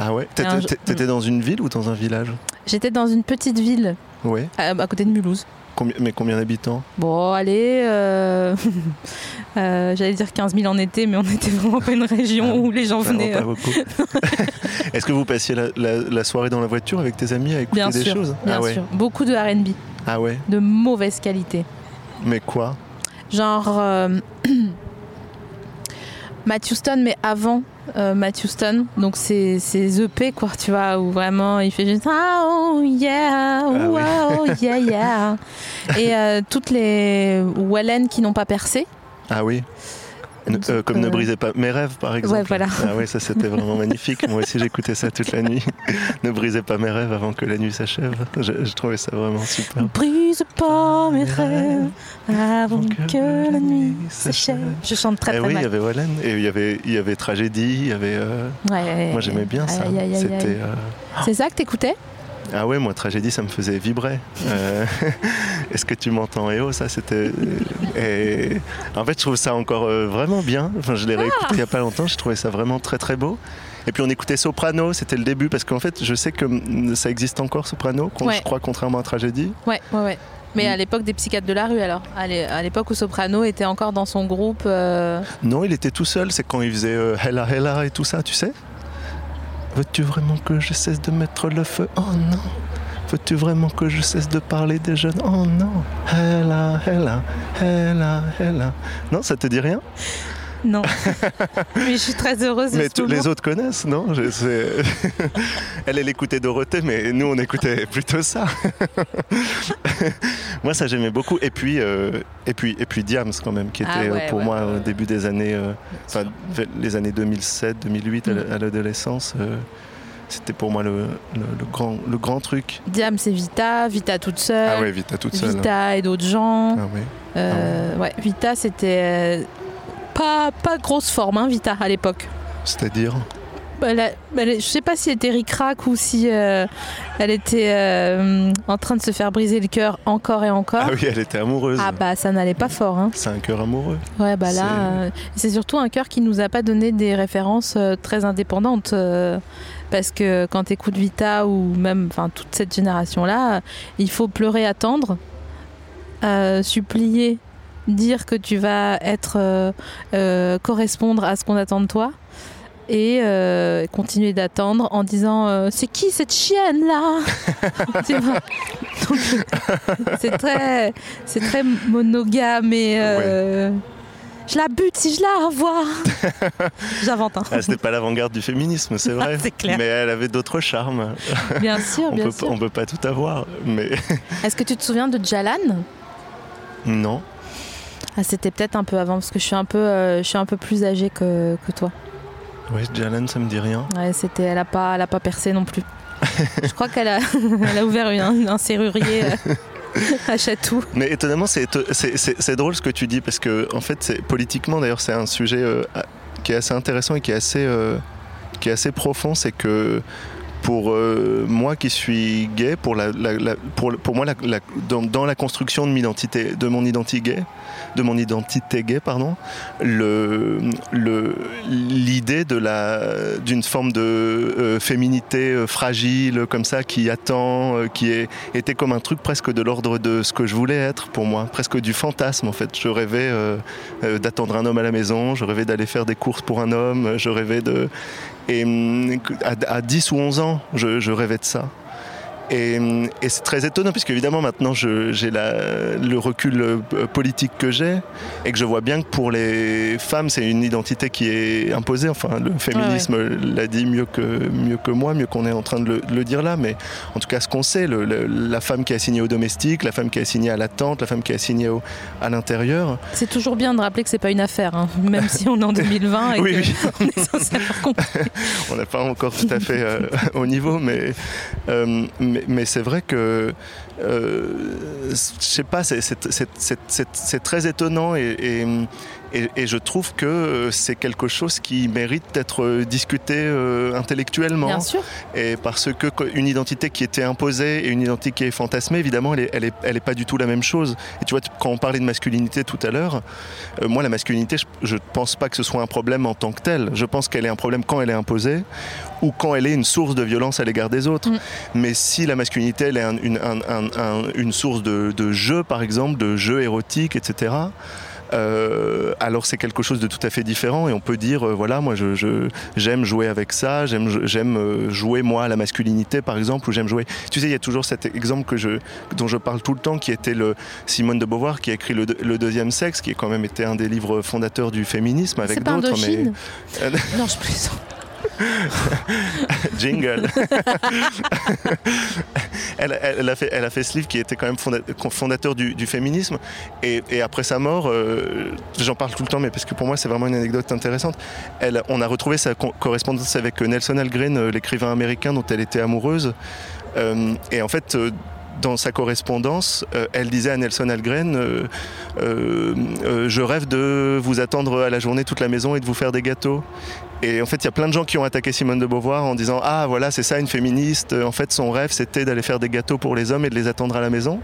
Ah ouais? Un T'étais dans une ville ou dans un village? J'étais dans une petite ville Ouais. à, à côté de Mulhouse. Combien- mais combien d'habitants? Bon, allez, euh, euh, j'allais dire 15 000 en été, mais on était vraiment pas une région Ah, où les gens venaient. pas euh, beaucoup. Est-ce que vous passiez la, la- la soirée dans la voiture avec tes amis à écouter Bien des sûr, choses? bien Ah ouais sûr. Beaucoup de RB, Ah ouais de mauvaise qualité. Mais quoi? Genre euh, Matt Houston, mais avant euh, Matt Houston. Donc c'est EP, quoi, tu vois, où vraiment il fait juste Ah, oh yeah, oh, oui. oh yeah, yeah. Et euh, toutes les Wallen qui n'ont pas percé. Ah oui Ne- euh, Comme ne euh, brisez pas mes rêves, par exemple. Ouais, voilà. Ah oui, ça c'était vraiment magnifique. Moi aussi j'écoutais ça toute la nuit. ne brisez pas mes rêves avant que la nuit s'achève. Je, je trouvais ça vraiment super. Brise pas mes rêves avant que la nuit s'achève. Je chante très Eh très oui, il y avait Wallen et il y avait, il y avait Tragédie, il y avait. euh, Ouais. Moi j'aimais bien ça. C'était. C'est ça que t'écoutais? Ah ouais, moi Tragédie ça me faisait vibrer. Euh, Est-ce que tu m'entends Eh oh, ça c'était. Et en fait, je trouve ça encore euh, vraiment bien. Enfin, je l'ai réécouté il y a pas longtemps. Je trouvais ça vraiment très très beau. Et puis on écoutait Soprano, c'était le début parce qu'en fait, je sais que ça existe encore Soprano, Ouais. je crois contrairement à Tragédie. Ouais, ouais, ouais. Mais Mm. à l'époque des psychiatres de la rue, alors. À l'é- à l'époque où Soprano était encore dans son groupe. euh, Non, il était tout seul. C'est quand il faisait euh, Hella Hella et tout ça, tu sais? Veux-tu vraiment que je cesse de mettre le feu? Oh non. Veux-tu vraiment que je cesse de parler des jeunes? Oh non. Hella Hella Hella Hella. Non, ça te dit rien? Non. mais je suis très heureuse de Mais ce tous les autres connaissent, non Je sais. Elle, elle écoutait Dorothée, mais nous, on écoutait plutôt ça. moi, ça, j'aimais beaucoup. Et puis, euh, et puis, et puis Diams, quand même, qui était Ah euh, ouais, pour ouais, moi ouais, au début des années, euh, enfin, les années 2007, 2008, à Mm. à l'adolescence. euh, c'était pour moi le, le- le grand, le grand truc. Diam, c'est Vita, Vita toute seule. ah ouais, Vita toute seule. Vita et d'autres gens. Ah ouais. Euh, ouais, Vita, c'était euh, pas, pas grosse forme, hein, Vita, à l'époque. C'est-à-dire Bah, elle a- bah, elle- je sais pas si elle était ric-rac ou si euh, elle était euh, en train de se faire briser le cœur encore et encore. Ah oui, elle était amoureuse. Ah bah ça n'allait pas fort. Hein. C'est un cœur amoureux. Ouais bah C'est- là, euh, c'est surtout un cœur qui nous a pas donné des références euh, très indépendantes. euh, parce que quand tu écoutes Vita ou même enfin toute cette génération-là, euh, il faut pleurer, attendre, euh, supplier, dire que tu vas être euh, euh, correspondre à ce qu'on attend de toi et euh, continuer d'attendre en disant euh, c'est qui cette chienne là c'est très c'est très monogame et euh, je la bute si je la revois j'invente hein. Ah, c'était pas l'avant-garde du féminisme, c'est vrai. Clair. Mais elle avait d'autres charmes. bien sûr On bien peut, sûr on peut pas tout avoir. Mais est-ce que tu te souviens de Jalan? Non. Ah, c'était peut-être un peu avant parce que je suis un peu euh, je suis un peu plus âgée que, que toi Ouais, Jalan, ça me dit rien. Ouais, c'était, elle a pas, elle a pas percé non plus. Je crois qu'elle a, elle a ouvert une- un, serrurier euh, à Chatou. Mais étonnamment, c'est c'est- drôle ce que tu dis parce que en fait, c'est- politiquement d'ailleurs, c'est un sujet euh, qui est assez intéressant et qui est assez, qui est assez profond. C'est que pour euh, moi qui suis gay, pour, pour, moi, dans, la construction de, mon identité, gay, de mon identité gay, pardon, l'idée d'une forme de euh, féminité euh, fragile comme ça qui attend, qui était comme un truc presque de l'ordre de ce que je voulais être pour moi, presque du fantasme en fait. Je rêvais d'attendre un homme à la maison, je rêvais d'aller faire des courses pour un homme, je rêvais de... Et hum, à, à 10 ou 11 ans, je, je rêvais de ça. Et, et c'est très étonnant, puisque évidemment maintenant j'ai le recul euh, politique que j'ai, et que je vois bien que pour les femmes, c'est une identité qui est imposée. Enfin, le féminisme l'a dit mieux que, mieux que moi, mieux qu'on est en train de le, de le dire là, mais en tout cas, ce qu'on sait, le- le- la femme qui est assignée au domestique, la femme qui est assignée à la tente, la femme qui est assignée au- à l'intérieur, C'est toujours bien de rappeler que c'est pas une affaire, hein, même si on est en 2020 et Oui, oui. on est censé avoir compris. on n'est pas encore tout à fait euh, au niveau, mais, euh, mais, mais c'est vrai que, euh, je sais pas, c'est- très étonnant et, et- et je trouve que euh, c'est quelque chose qui mérite d'être discuté euh, intellectuellement. Bien sûr. Et parce que une identité qui était imposée et une identité qui est fantasmée, évidemment, elle est, elle est, elle est pas du tout la même chose. Et tu vois, quand on parlait de masculinité tout à l'heure, euh, moi, la masculinité, je ne pense pas que ce soit un problème en tant que tel. Je pense qu'elle est un problème quand elle est imposée ou quand elle est une source de violence à l'égard des autres. Mm. Mais si la masculinité, elle est un- une, un- un- un- une source de, de jeu, par exemple, de jeu érotique, etc., euh, alors c'est quelque chose de tout à fait différent et on peut dire euh, voilà moi je, je- j'aime jouer avec ça j'aime j'aime euh, jouer moi à la masculinité par exemple ou j'aime jouer tu sais il y a toujours cet exemple que je dont je parle tout le temps qui était le Simone de Beauvoir qui a écrit le, le deuxième sexe qui est quand même été un des livres fondateurs du féminisme avec C'est pas d'autres mais Non, je plaisante. jingle. elle, a fait, elle a fait ce livre qui était quand même fonda- fondateur du, féminisme. Et, après sa mort, euh, j'en parle tout le temps, mais parce que pour moi c'est vraiment une anecdote intéressante. Elle, on a retrouvé sa co- correspondance avec Nelson Algren, euh, l'écrivain américain dont elle était amoureuse. Euh, et en fait. euh, dans sa correspondance, euh, elle disait à Nelson Algren euh, euh, euh, Je rêve de vous attendre à la journée toute la maison et de vous faire des gâteaux. Et en fait, il y a plein de gens qui ont attaqué Simone de Beauvoir en disant Ah, voilà, c'est ça une féministe. En fait, son rêve, c'était d'aller faire des gâteaux pour les hommes et de les attendre à la maison.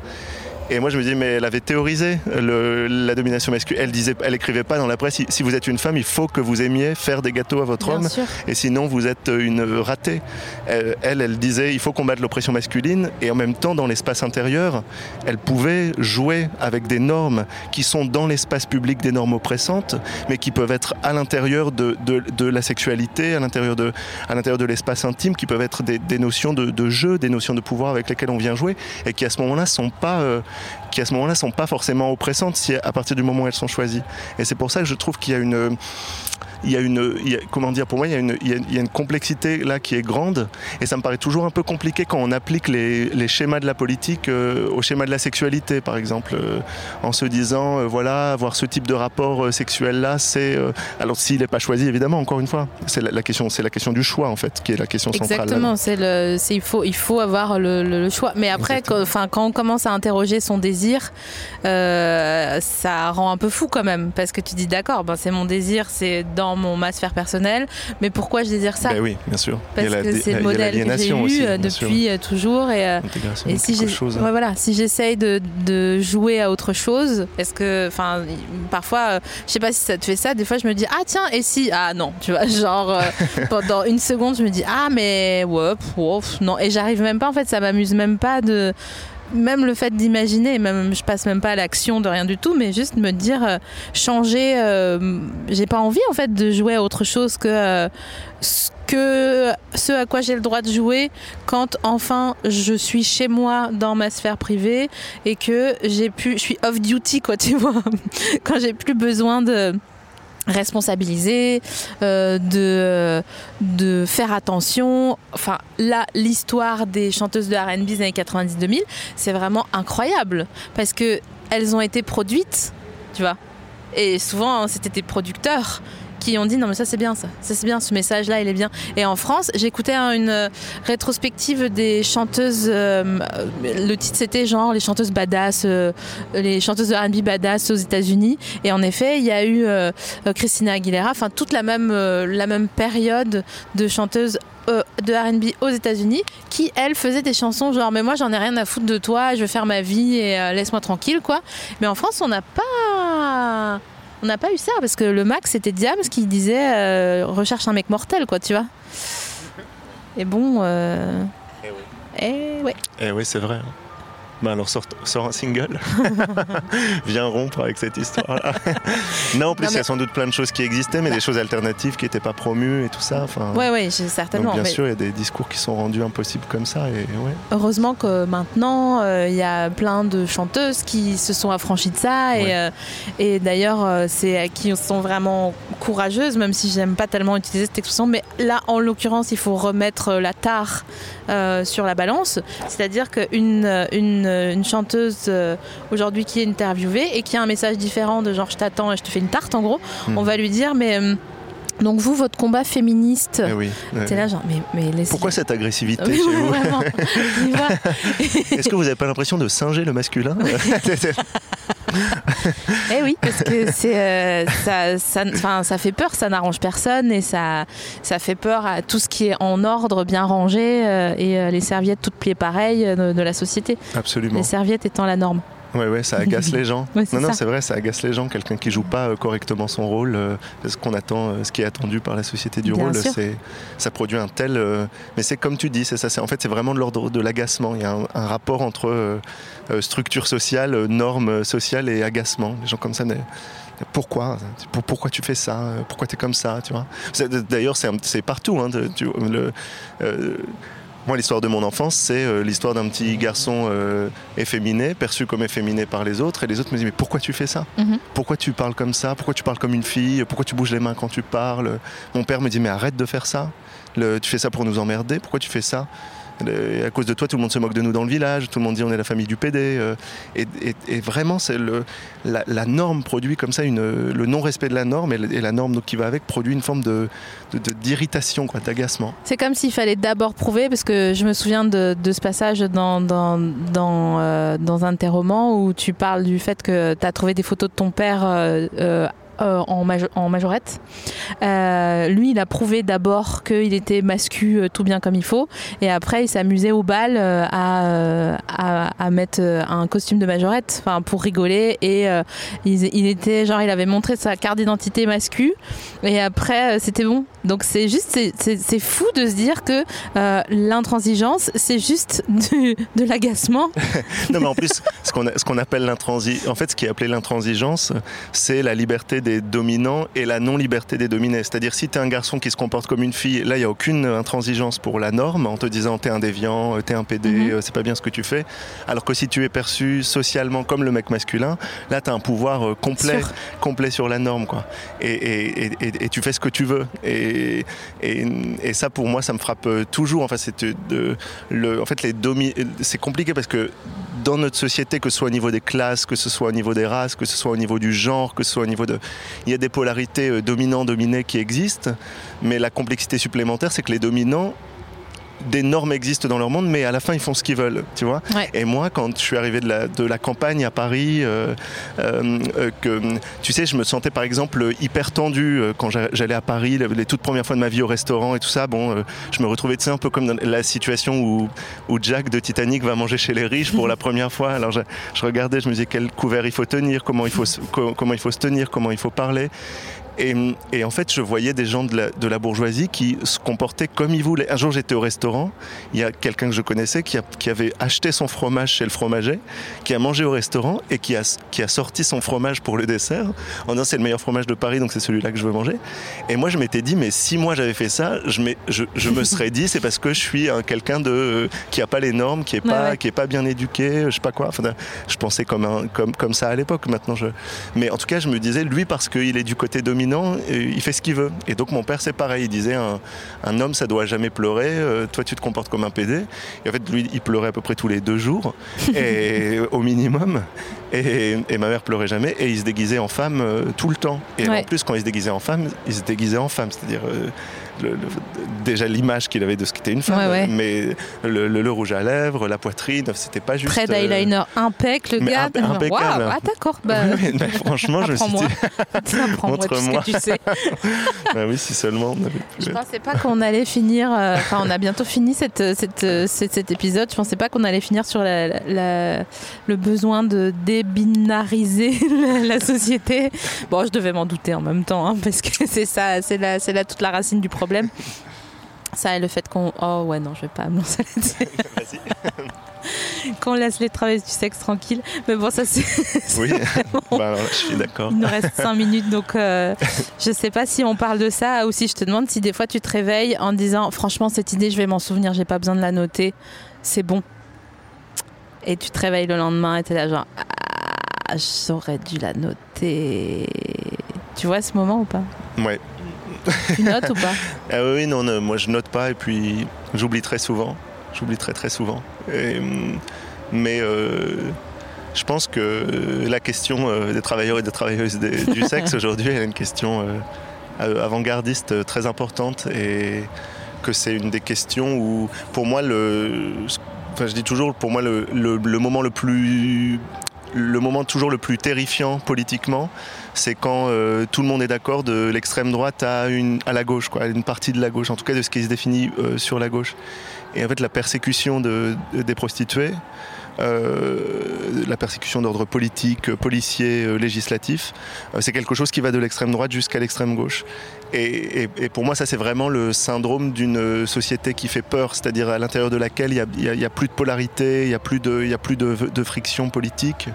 Et moi, je me dis, mais elle avait théorisé le- la domination masculine. Elle disait, elle écrivait pas dans la presse si, si vous êtes une femme, il faut que vous aimiez faire des gâteaux à votre Bien homme, sûr. et sinon vous êtes une ratée. Elle, elle, elle disait, il faut combattre l'oppression masculine, et en même temps, dans l'espace intérieur, elle pouvait jouer avec des normes qui sont dans l'espace public des normes oppressantes, mais qui peuvent être à l'intérieur de, de, de la sexualité, à l'intérieur de, à l'intérieur de l'espace intime, qui peuvent être des, des notions de, de jeu, des notions de pouvoir avec lesquelles on vient jouer, et qui à ce moment-là sont pas, euh, qui à ce moment-là sont pas forcément oppressantes si à partir du moment où elles sont choisies. Et c'est pour ça que je trouve qu'il y a une il y a une, il y a- comment dire, pour moi, il y, a une, il, y a, il y a une complexité là qui est grande, et ça me paraît toujours un peu compliqué quand on applique les, les schémas de la politique euh, au schéma de la sexualité, par exemple, euh, en se disant, euh, voilà, avoir ce type de rapport sexuel là, c'est, alors s'il n'est pas choisi, évidemment, encore une fois, c'est la, la question, c'est la question du choix en fait, qui est la question centrale. Exactement, c'est le, il faut, il faut avoir le, le- le choix. Mais après, quand, enfin, quand on commence à interroger son désir, ça rend un peu fou quand même, parce que tu dis d'accord, ben c'est mon désir, c'est dans dans mon ma sphère personnelle. Mais pourquoi je désire ça Ben oui, bien sûr. Parce que c'est le modèle que j'ai eu aussi, euh, sûr. depuis euh, toujours. Et, euh, et de si ouais, voilà, si j'essaye de, de jouer à autre chose, est-ce que, enfin, parfois, euh, je sais pas si ça te fait ça. Des fois, je me dis ah tiens et si ah non, tu vois, genre euh, pendant une seconde, je me dis ah mais ouais, pff, ouais, pff, non et j'arrive même pas en fait, ça m'amuse même pas de même le fait d'imaginer, même je passe même pas à l'action de rien du tout, mais juste me dire euh, changer. euh, j'ai pas envie en fait de jouer à autre chose que euh, ce que à quoi j'ai le droit de jouer quand enfin je suis chez moi dans ma sphère privée et que j'ai pu, je suis off duty quoi, tu vois, quand j'ai plus besoin de responsabiliser, euh, de, de faire attention. Enfin, là, l'histoire des chanteuses de R&B des années 90-2000, c'est vraiment incroyable parce que elles ont été produites, tu vois. Et souvent, hein, c'était des producteurs qui ont dit non mais ça c'est bien ça, c'est bien ce message là il est bien. Et en France j'écoutais hein, une euh, rétrospective des chanteuses, euh, le titre c'était genre les chanteuses badass, euh, les chanteuses de R&B badass aux États-Unis. Et en effet il y a eu euh, Christina Aguilera, enfin toute la même la même période de chanteuses de R&B aux États-Unis qui elles faisaient des chansons genre mais moi j'en ai rien à foutre de toi, je veux faire ma vie et laisse-moi tranquille quoi. Mais en France on n'a pas on n'a pas eu ça parce que le max c'était Diams qui disait euh, recherche un mec mortel quoi tu vois. Et bon euh... eh ouais. Eh oui, c'est vrai. hein. Bah alors sors, sors un single. Viens rompre avec cette histoire-là. non, en plus, Non, il y a sans doute plein de choses qui existaient, mais Bah. des choses alternatives qui n'étaient pas promues et tout ça. Enfin, ouais j'ai- certainement. donc bien mais sûr, il y a des discours qui sont rendus impossibles comme ça. Et ouais. Heureusement que maintenant euh, il y a plein de chanteuses qui se sont affranchies de ça Ouais. et, euh, et d'ailleurs euh, c'est qui sont vraiment courageuses même si j'aime pas tellement utiliser cette expression mais là en l'occurrence il faut remettre la tare euh, sur la balance c'est-à-dire qu'une une, une chanteuse euh, aujourd'hui qui est interviewée et qui a un message différent de genre je t'attends et je te fais une tarte en gros Hmm. on va lui dire mais euh, donc vous votre combat féministe Eh oui. là genre mais, mais laissez- Pourquoi cette agressivité chez vous Est-ce que vous n'avez pas l'impression de singer le masculin Eh oui, parce que c'est euh, ça, ça, fait peur, ça n'arrange personne et ça, ça fait peur à tout ce qui est en ordre, bien rangé euh, et euh, les serviettes toutes pliées pareilles de, de la société. Absolument. Les serviettes étant la norme. Ouais, ouais, ça agace les gens. Ouais, non, non, c'est vrai, ça agace les gens. Quelqu'un qui joue pas euh, correctement son rôle, euh, ce qu'on attend, euh, ce qui est attendu par la société du Bien rôle, c'est ça produit un tel. mais c'est comme tu dis, c'est ça. c'est- En fait, c'est vraiment de l'ordre de l'agacement. Il y a un, un rapport entre structure sociale, normes sociales et agacement. Les gens comme ça. mais- Pourquoi Pour- Pourquoi tu fais ça Pourquoi tu es comme ça tu vois? D'ailleurs, c'est partout. hein, de- tu- le, moi, l'histoire de mon enfance, c'est euh, l'histoire d'un petit garçon euh, efféminé, perçu comme efféminé par les autres, et les autres me disent mais pourquoi tu fais ça? Mhm. Pourquoi tu parles comme ça? Pourquoi tu parles comme une fille? Pourquoi tu bouges les mains quand tu parles? Mon père me dit mais arrête de faire ça. Le- tu fais ça pour nous emmerder? Pourquoi tu fais ça? Et à cause de toi, tout le monde se moque de nous dans le village. Tout le monde dit on est la famille du PD. euh, et, vraiment, c'est le, la, norme produit comme ça une, le non-respect de la norme et, la norme donc, qui va avec produit une forme de d'irritation, quoi, d'agacement. C'est comme s'il fallait d'abord prouver, parce que je me souviens de, ce passage dans, dans, euh, dans un de tes romans où tu parles du fait que tu as trouvé des photos de ton père euh, euh, en, majo- en majorette. Euh, lui, il a prouvé d'abord qu'il était mascu euh, tout bien comme il faut, et après, il s'amusait au bal à, mettre un costume de majorette, enfin pour rigoler, et il, était genre, il avait montré sa carte d'identité mascu, et après, c'était bon. Donc c'est juste, c'est- fou de se dire que l'intransigeance, c'est juste du- de l'agacement. Non, mais en plus, ce qu'on appelle l'intransigence, en fait, ce qui est appelé l'intransigence, c'est la liberté des dominants et la non-liberté des dominés. C'est-à-dire, si tu es un garçon qui se comporte comme une fille, là, il n'y a aucune intransigence pour la norme, en te disant t'es un déviant, euh, t'es un PD, Mhm. euh, c'est pas bien ce que tu fais. Alors que si tu es perçu socialement comme le mec masculin, là, tu as un pouvoir euh, complet, Sûr. complet sur la norme, quoi. Et, et- et- et- et tu fais ce que tu veux. Et, ça, pour moi, ça me frappe toujours. Enfin, c'est de- le, en fait, les domi- c'est compliqué parce que dans notre société, que ce soit au niveau des classes, que ce soit au niveau des races, que ce soit au niveau du genre, que ce soit au niveau de... Il y a des polarités euh, dominants-dominés qui existent, mais la complexité supplémentaire, c'est que les dominants des normes existent dans leur monde, mais à la fin, ils font ce qu'ils veulent, tu vois. Ouais. Et moi, quand je suis arrivé de la, de la campagne à Paris, euh, euh, euh, que, tu sais, je me sentais par exemple hyper tendu euh, quand j'a- j'allais à Paris, les, les toutes premières fois de ma vie au restaurant et tout ça. Bon, euh, je me retrouvais, tu sais, un peu comme dans la situation où, où Jack de Titanic va manger chez les riches pour la première fois. Alors je, je regardais, je me disais quel couvert il faut tenir, comment il faut, comment il faut se tenir, comment il faut parler. Et, et en fait, je voyais des gens de la, de la bourgeoisie qui se comportaient comme ils voulaient. Un jour, j'étais au restaurant, il y a quelqu'un que je connaissais qui, a- qui avait acheté son fromage chez le fromager, qui a mangé au restaurant et qui a, qui a sorti son fromage pour le dessert en disant c'est le meilleur fromage de Paris, donc c'est celui-là que je veux manger. Et moi, je m'étais dit, mais si moi j'avais fait ça, je, m'ai- je, je me serais dit, c'est parce que je suis un- quelqu'un de euh, qui a pas les normes, qui est pas, Ouais, ouais. qui est pas bien éduqué, je sais pas quoi. Enfin, je pensais comme, un, comme, comme ça à l'époque. Maintenant, je... Mais en tout cas, je me disais, lui, parce qu'il est du côté dominant, euh, il fait ce qu'il veut. Et donc, mon père, c'est pareil. Il disait, un, un homme, ça doit jamais pleurer. euh, toi, tu te comportes comme un PD. Et en fait, lui, il pleurait à peu près tous les deux jours, et, au minimum. Et, et ma mère pleurait jamais. Et il se déguisait en femme euh, tout le temps. Et Ouais. en plus, quand il se déguisait en femme, il se déguisait en femme. C'est-à-dire. euh, le- le- déjà l'image qu'il avait de ce qu'était une femme, Ouais, ouais. mais le, le- le rouge à lèvres, la poitrine, c'était pas juste. Près euh, d'eyeliner impec, le mais gars. impe- impeccable. Waouh, ah d'accord. Bah, oui, mais franchement, je me suis dit, Montre-moi. tu sais. bah oui, si seulement on avait pu. Je pensais pas qu'on allait finir. euh, Enfin, on a bientôt fini cette, cette, euh, cet, épisode. Je pensais pas qu'on allait finir sur la, la- le besoin de débinariser la, la société. Bon, je devais m'en douter en même temps, hein, parce que c'est ça, c'est là, c'est là toute la racine du problème. Ça et le fait qu'on. Oh ouais, non, je vais pas me lancer là-dessus. Vas-y. qu'on laisse les travailleurs du sexe tranquilles. Mais bon, ça c'est. Oui, vraiment- bah alors je suis d'accord. Il nous reste 5 minutes, donc euh, je sais pas si on parle de ça ou si je te demande si des fois tu te réveilles en disant franchement cette idée je vais m'en souvenir, j'ai pas besoin de la noter, c'est bon. Et tu te réveilles le lendemain et t'es là genre ah j'aurais dû la noter. Tu vois ce moment ou pas? Ouais. Tu notes ou pas Ah oui, non, non, moi je note pas et puis j'oublie très souvent. J'oublie très très souvent. Et, hum, mais euh, je pense que la question euh, des travailleurs et des travailleuses des- du sexe aujourd'hui, elle est une question euh, avant-gardiste très importante et que c'est une des questions où, pour moi, le, enfin, je dis toujours, pour moi, le, le- le moment le plus le moment toujours le plus terrifiant politiquement, c'est quand euh, tout le monde est d'accord de l'extrême droite à, la gauche, quoi, à une partie de la gauche, en tout cas de ce qui se définit euh, sur la gauche. Et en fait, la persécution de, des prostituées, euh, la persécution d'ordre politique, policier, législatif, c'est quelque chose qui va de l'extrême droite jusqu'à l'extrême gauche. Et, pour moi, ça, c'est vraiment le syndrome d'une société qui fait peur, c'est-à-dire à, l'intérieur de laquelle il n'y a, plus de polarité, il n'y a plus de, y a plus de, friction politique,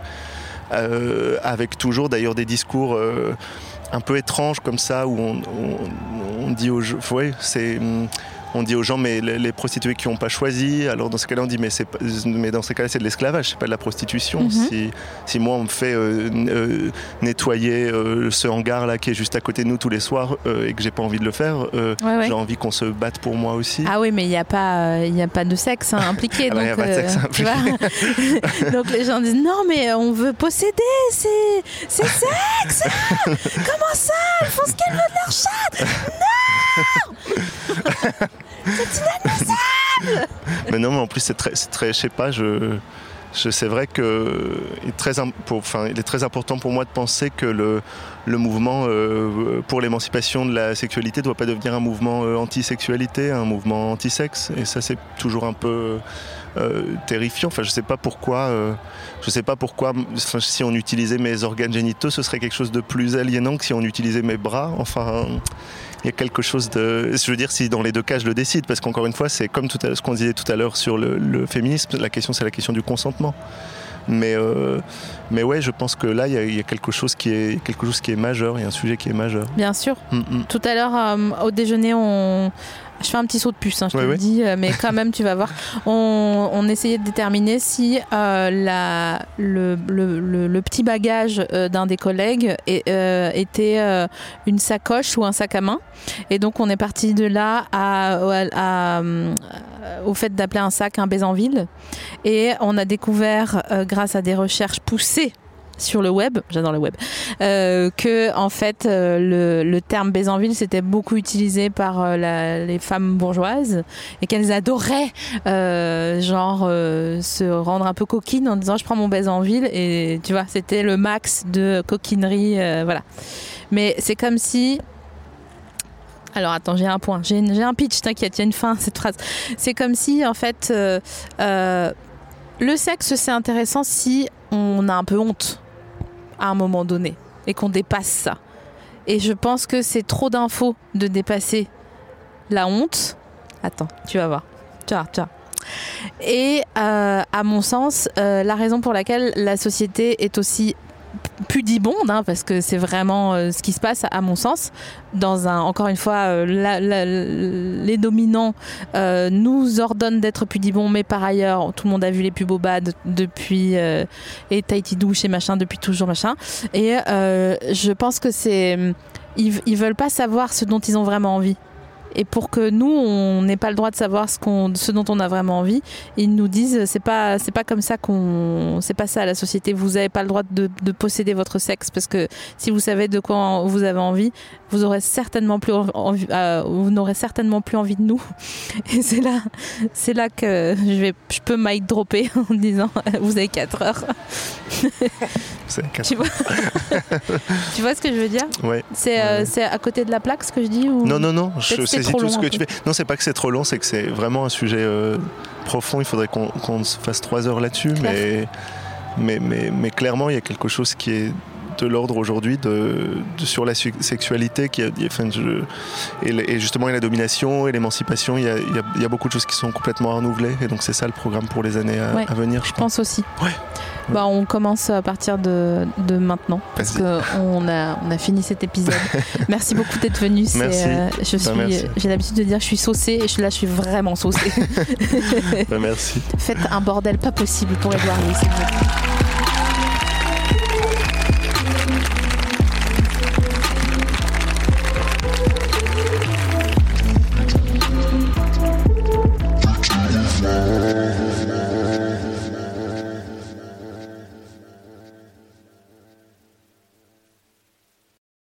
euh, avec toujours d'ailleurs des discours euh, un peu étranges comme ça, où on, dit aux gens, ouais, c'est... on dit aux gens, mais les, les prostituées qui n'ont pas choisi, alors dans ce cas-là, on dit, mais, c'est pas- mais dans ces cas-là, c'est de l'esclavage, c'est pas de la prostitution. Mhm. si, si moi, on me fait euh, euh, nettoyer euh, ce hangar-là qui est juste à côté de nous tous les soirs et que j'ai pas envie de le faire, Ouais, ouais. j'ai envie qu'on se batte pour moi aussi. Ah oui, mais il n'y a, pas, euh, il y a pas de sexe hein, impliqué. Ah bah, donc, y a pas de sexe donc les gens disent non, mais on veut posséder, c'est sexe Comment ça Elles font ce qu'elles veulent de leur chat Mais non, mais en plus, c'est très, c'est très, je sais pas, je, c'est vrai que il est, très, important pour moi de penser que le, mouvement euh, pour l'émancipation de la sexualité ne doit pas devenir un mouvement euh, anti-sexualité, un mouvement anti-sexe. Et ça, c'est toujours un peu euh, terrifiant. Enfin, je sais pas pourquoi. je sais pas pourquoi. si on utilisait mes organes génitaux, ce serait quelque chose de plus aliénant que si on utilisait mes bras. Enfin. Il y a quelque chose de. Je veux dire, si dans les deux cas je le décide, parce qu'encore une fois, c'est comme tout à ce qu'on disait tout à l'heure sur le, le féminisme, la question c'est la question du consentement. Mais, euh, mais ouais, je pense que là, il y, a- il y a quelque chose qui est quelque chose qui est majeur, il y a un sujet qui est majeur. Bien sûr. Mm, mm. Tout à l'heure, euh, au déjeuner, on... je fais un petit saut de puce, hein, je te le dis, euh, mais quand même, tu vas voir. On, on essayait de déterminer si euh, la, le, le- le- le petit bagage euh, d'un des collègues euh, était euh, une sacoche ou un sac à main. Et donc, on est parti de là à, à- à, au fait d'appeler un sac un Bézanville. Et on a découvert, grâce à des recherches poussées, sur le web, j'adore le web, euh, que en fait euh, le, le terme Bézanville c'était beaucoup utilisé par euh, les femmes bourgeoises et qu'elles adoraient euh, genre se rendre un peu coquines en disant je prends mon Bézanville et tu vois c'était le max de coquinerie voilà. Mais c'est comme si alors attends, j'ai un point, j'ai un pitch, t'inquiète, il y a une fin cette phrase. C'est comme si en fait le sexe c'est intéressant si on a un peu honte à un moment donné et qu'on dépasse ça. Et je pense que c'est trop d'infos de dépasser la honte. Attends, tu vas voir. Tu vas tu vas. Et euh, à mon sens, euh, la raison pour laquelle la société est aussi pudibonde, hein, parce que c'est vraiment euh, ce qui se passe à mon sens, dans un, encore une fois, euh, les dominants euh, nous ordonnent d'être pudibonds, mais par ailleurs, tout le monde a vu les pubs bad depuis et Tahiti douche et machin depuis toujours machin. Et je pense que c'est ils, ils veulent pas savoir ce dont ils ont vraiment envie. Et pour que nous, on n'ait pas le droit de savoir ce, qu'on, ce dont on a vraiment envie, ils nous disent c'est pas c'est pas comme ça qu'on c'est pas ça la société. Vous avez pas le droit de, de posséder votre sexe parce que si vous savez de quoi vous avez envie, vous aurez certainement plus envie, euh, vous n'aurez certainement plus envie de nous. Et c'est là c'est là que je vais je peux mic dropper en disant vous avez 4 heures. Tu vois Tu vois ce que je veux dire? Ouais. C'est euh, Ouais. à côté de la plaque ce que je dis ou... Non, non, non, je Tout ce que peu. tu fais. Non, c'est pas que c'est trop long, c'est que c'est vraiment un sujet euh, profond. Il faudrait qu'on se fasse trois heures là-dessus, mais, mais, mais, mais clairement, il y a quelque chose qui est de l'ordre aujourd'hui de, de- sur la sexualité qui enfin, je- et, et justement et la domination et l'émancipation il y, a, il y a- il y a beaucoup de choses qui sont complètement renouvelées et donc c'est ça le programme pour les années à, Ouais, à venir je Je pense pense aussi. Ouais. Bah, on commence à partir de, de maintenant parce qu'on a, on a fini cet épisode. merci beaucoup d'être venu. euh, je Bah, suis, j'ai l'habitude de dire je suis saucée et je, là je suis vraiment saucée. Bah, merci Faites un bordel pas possible pour Edouard Louis.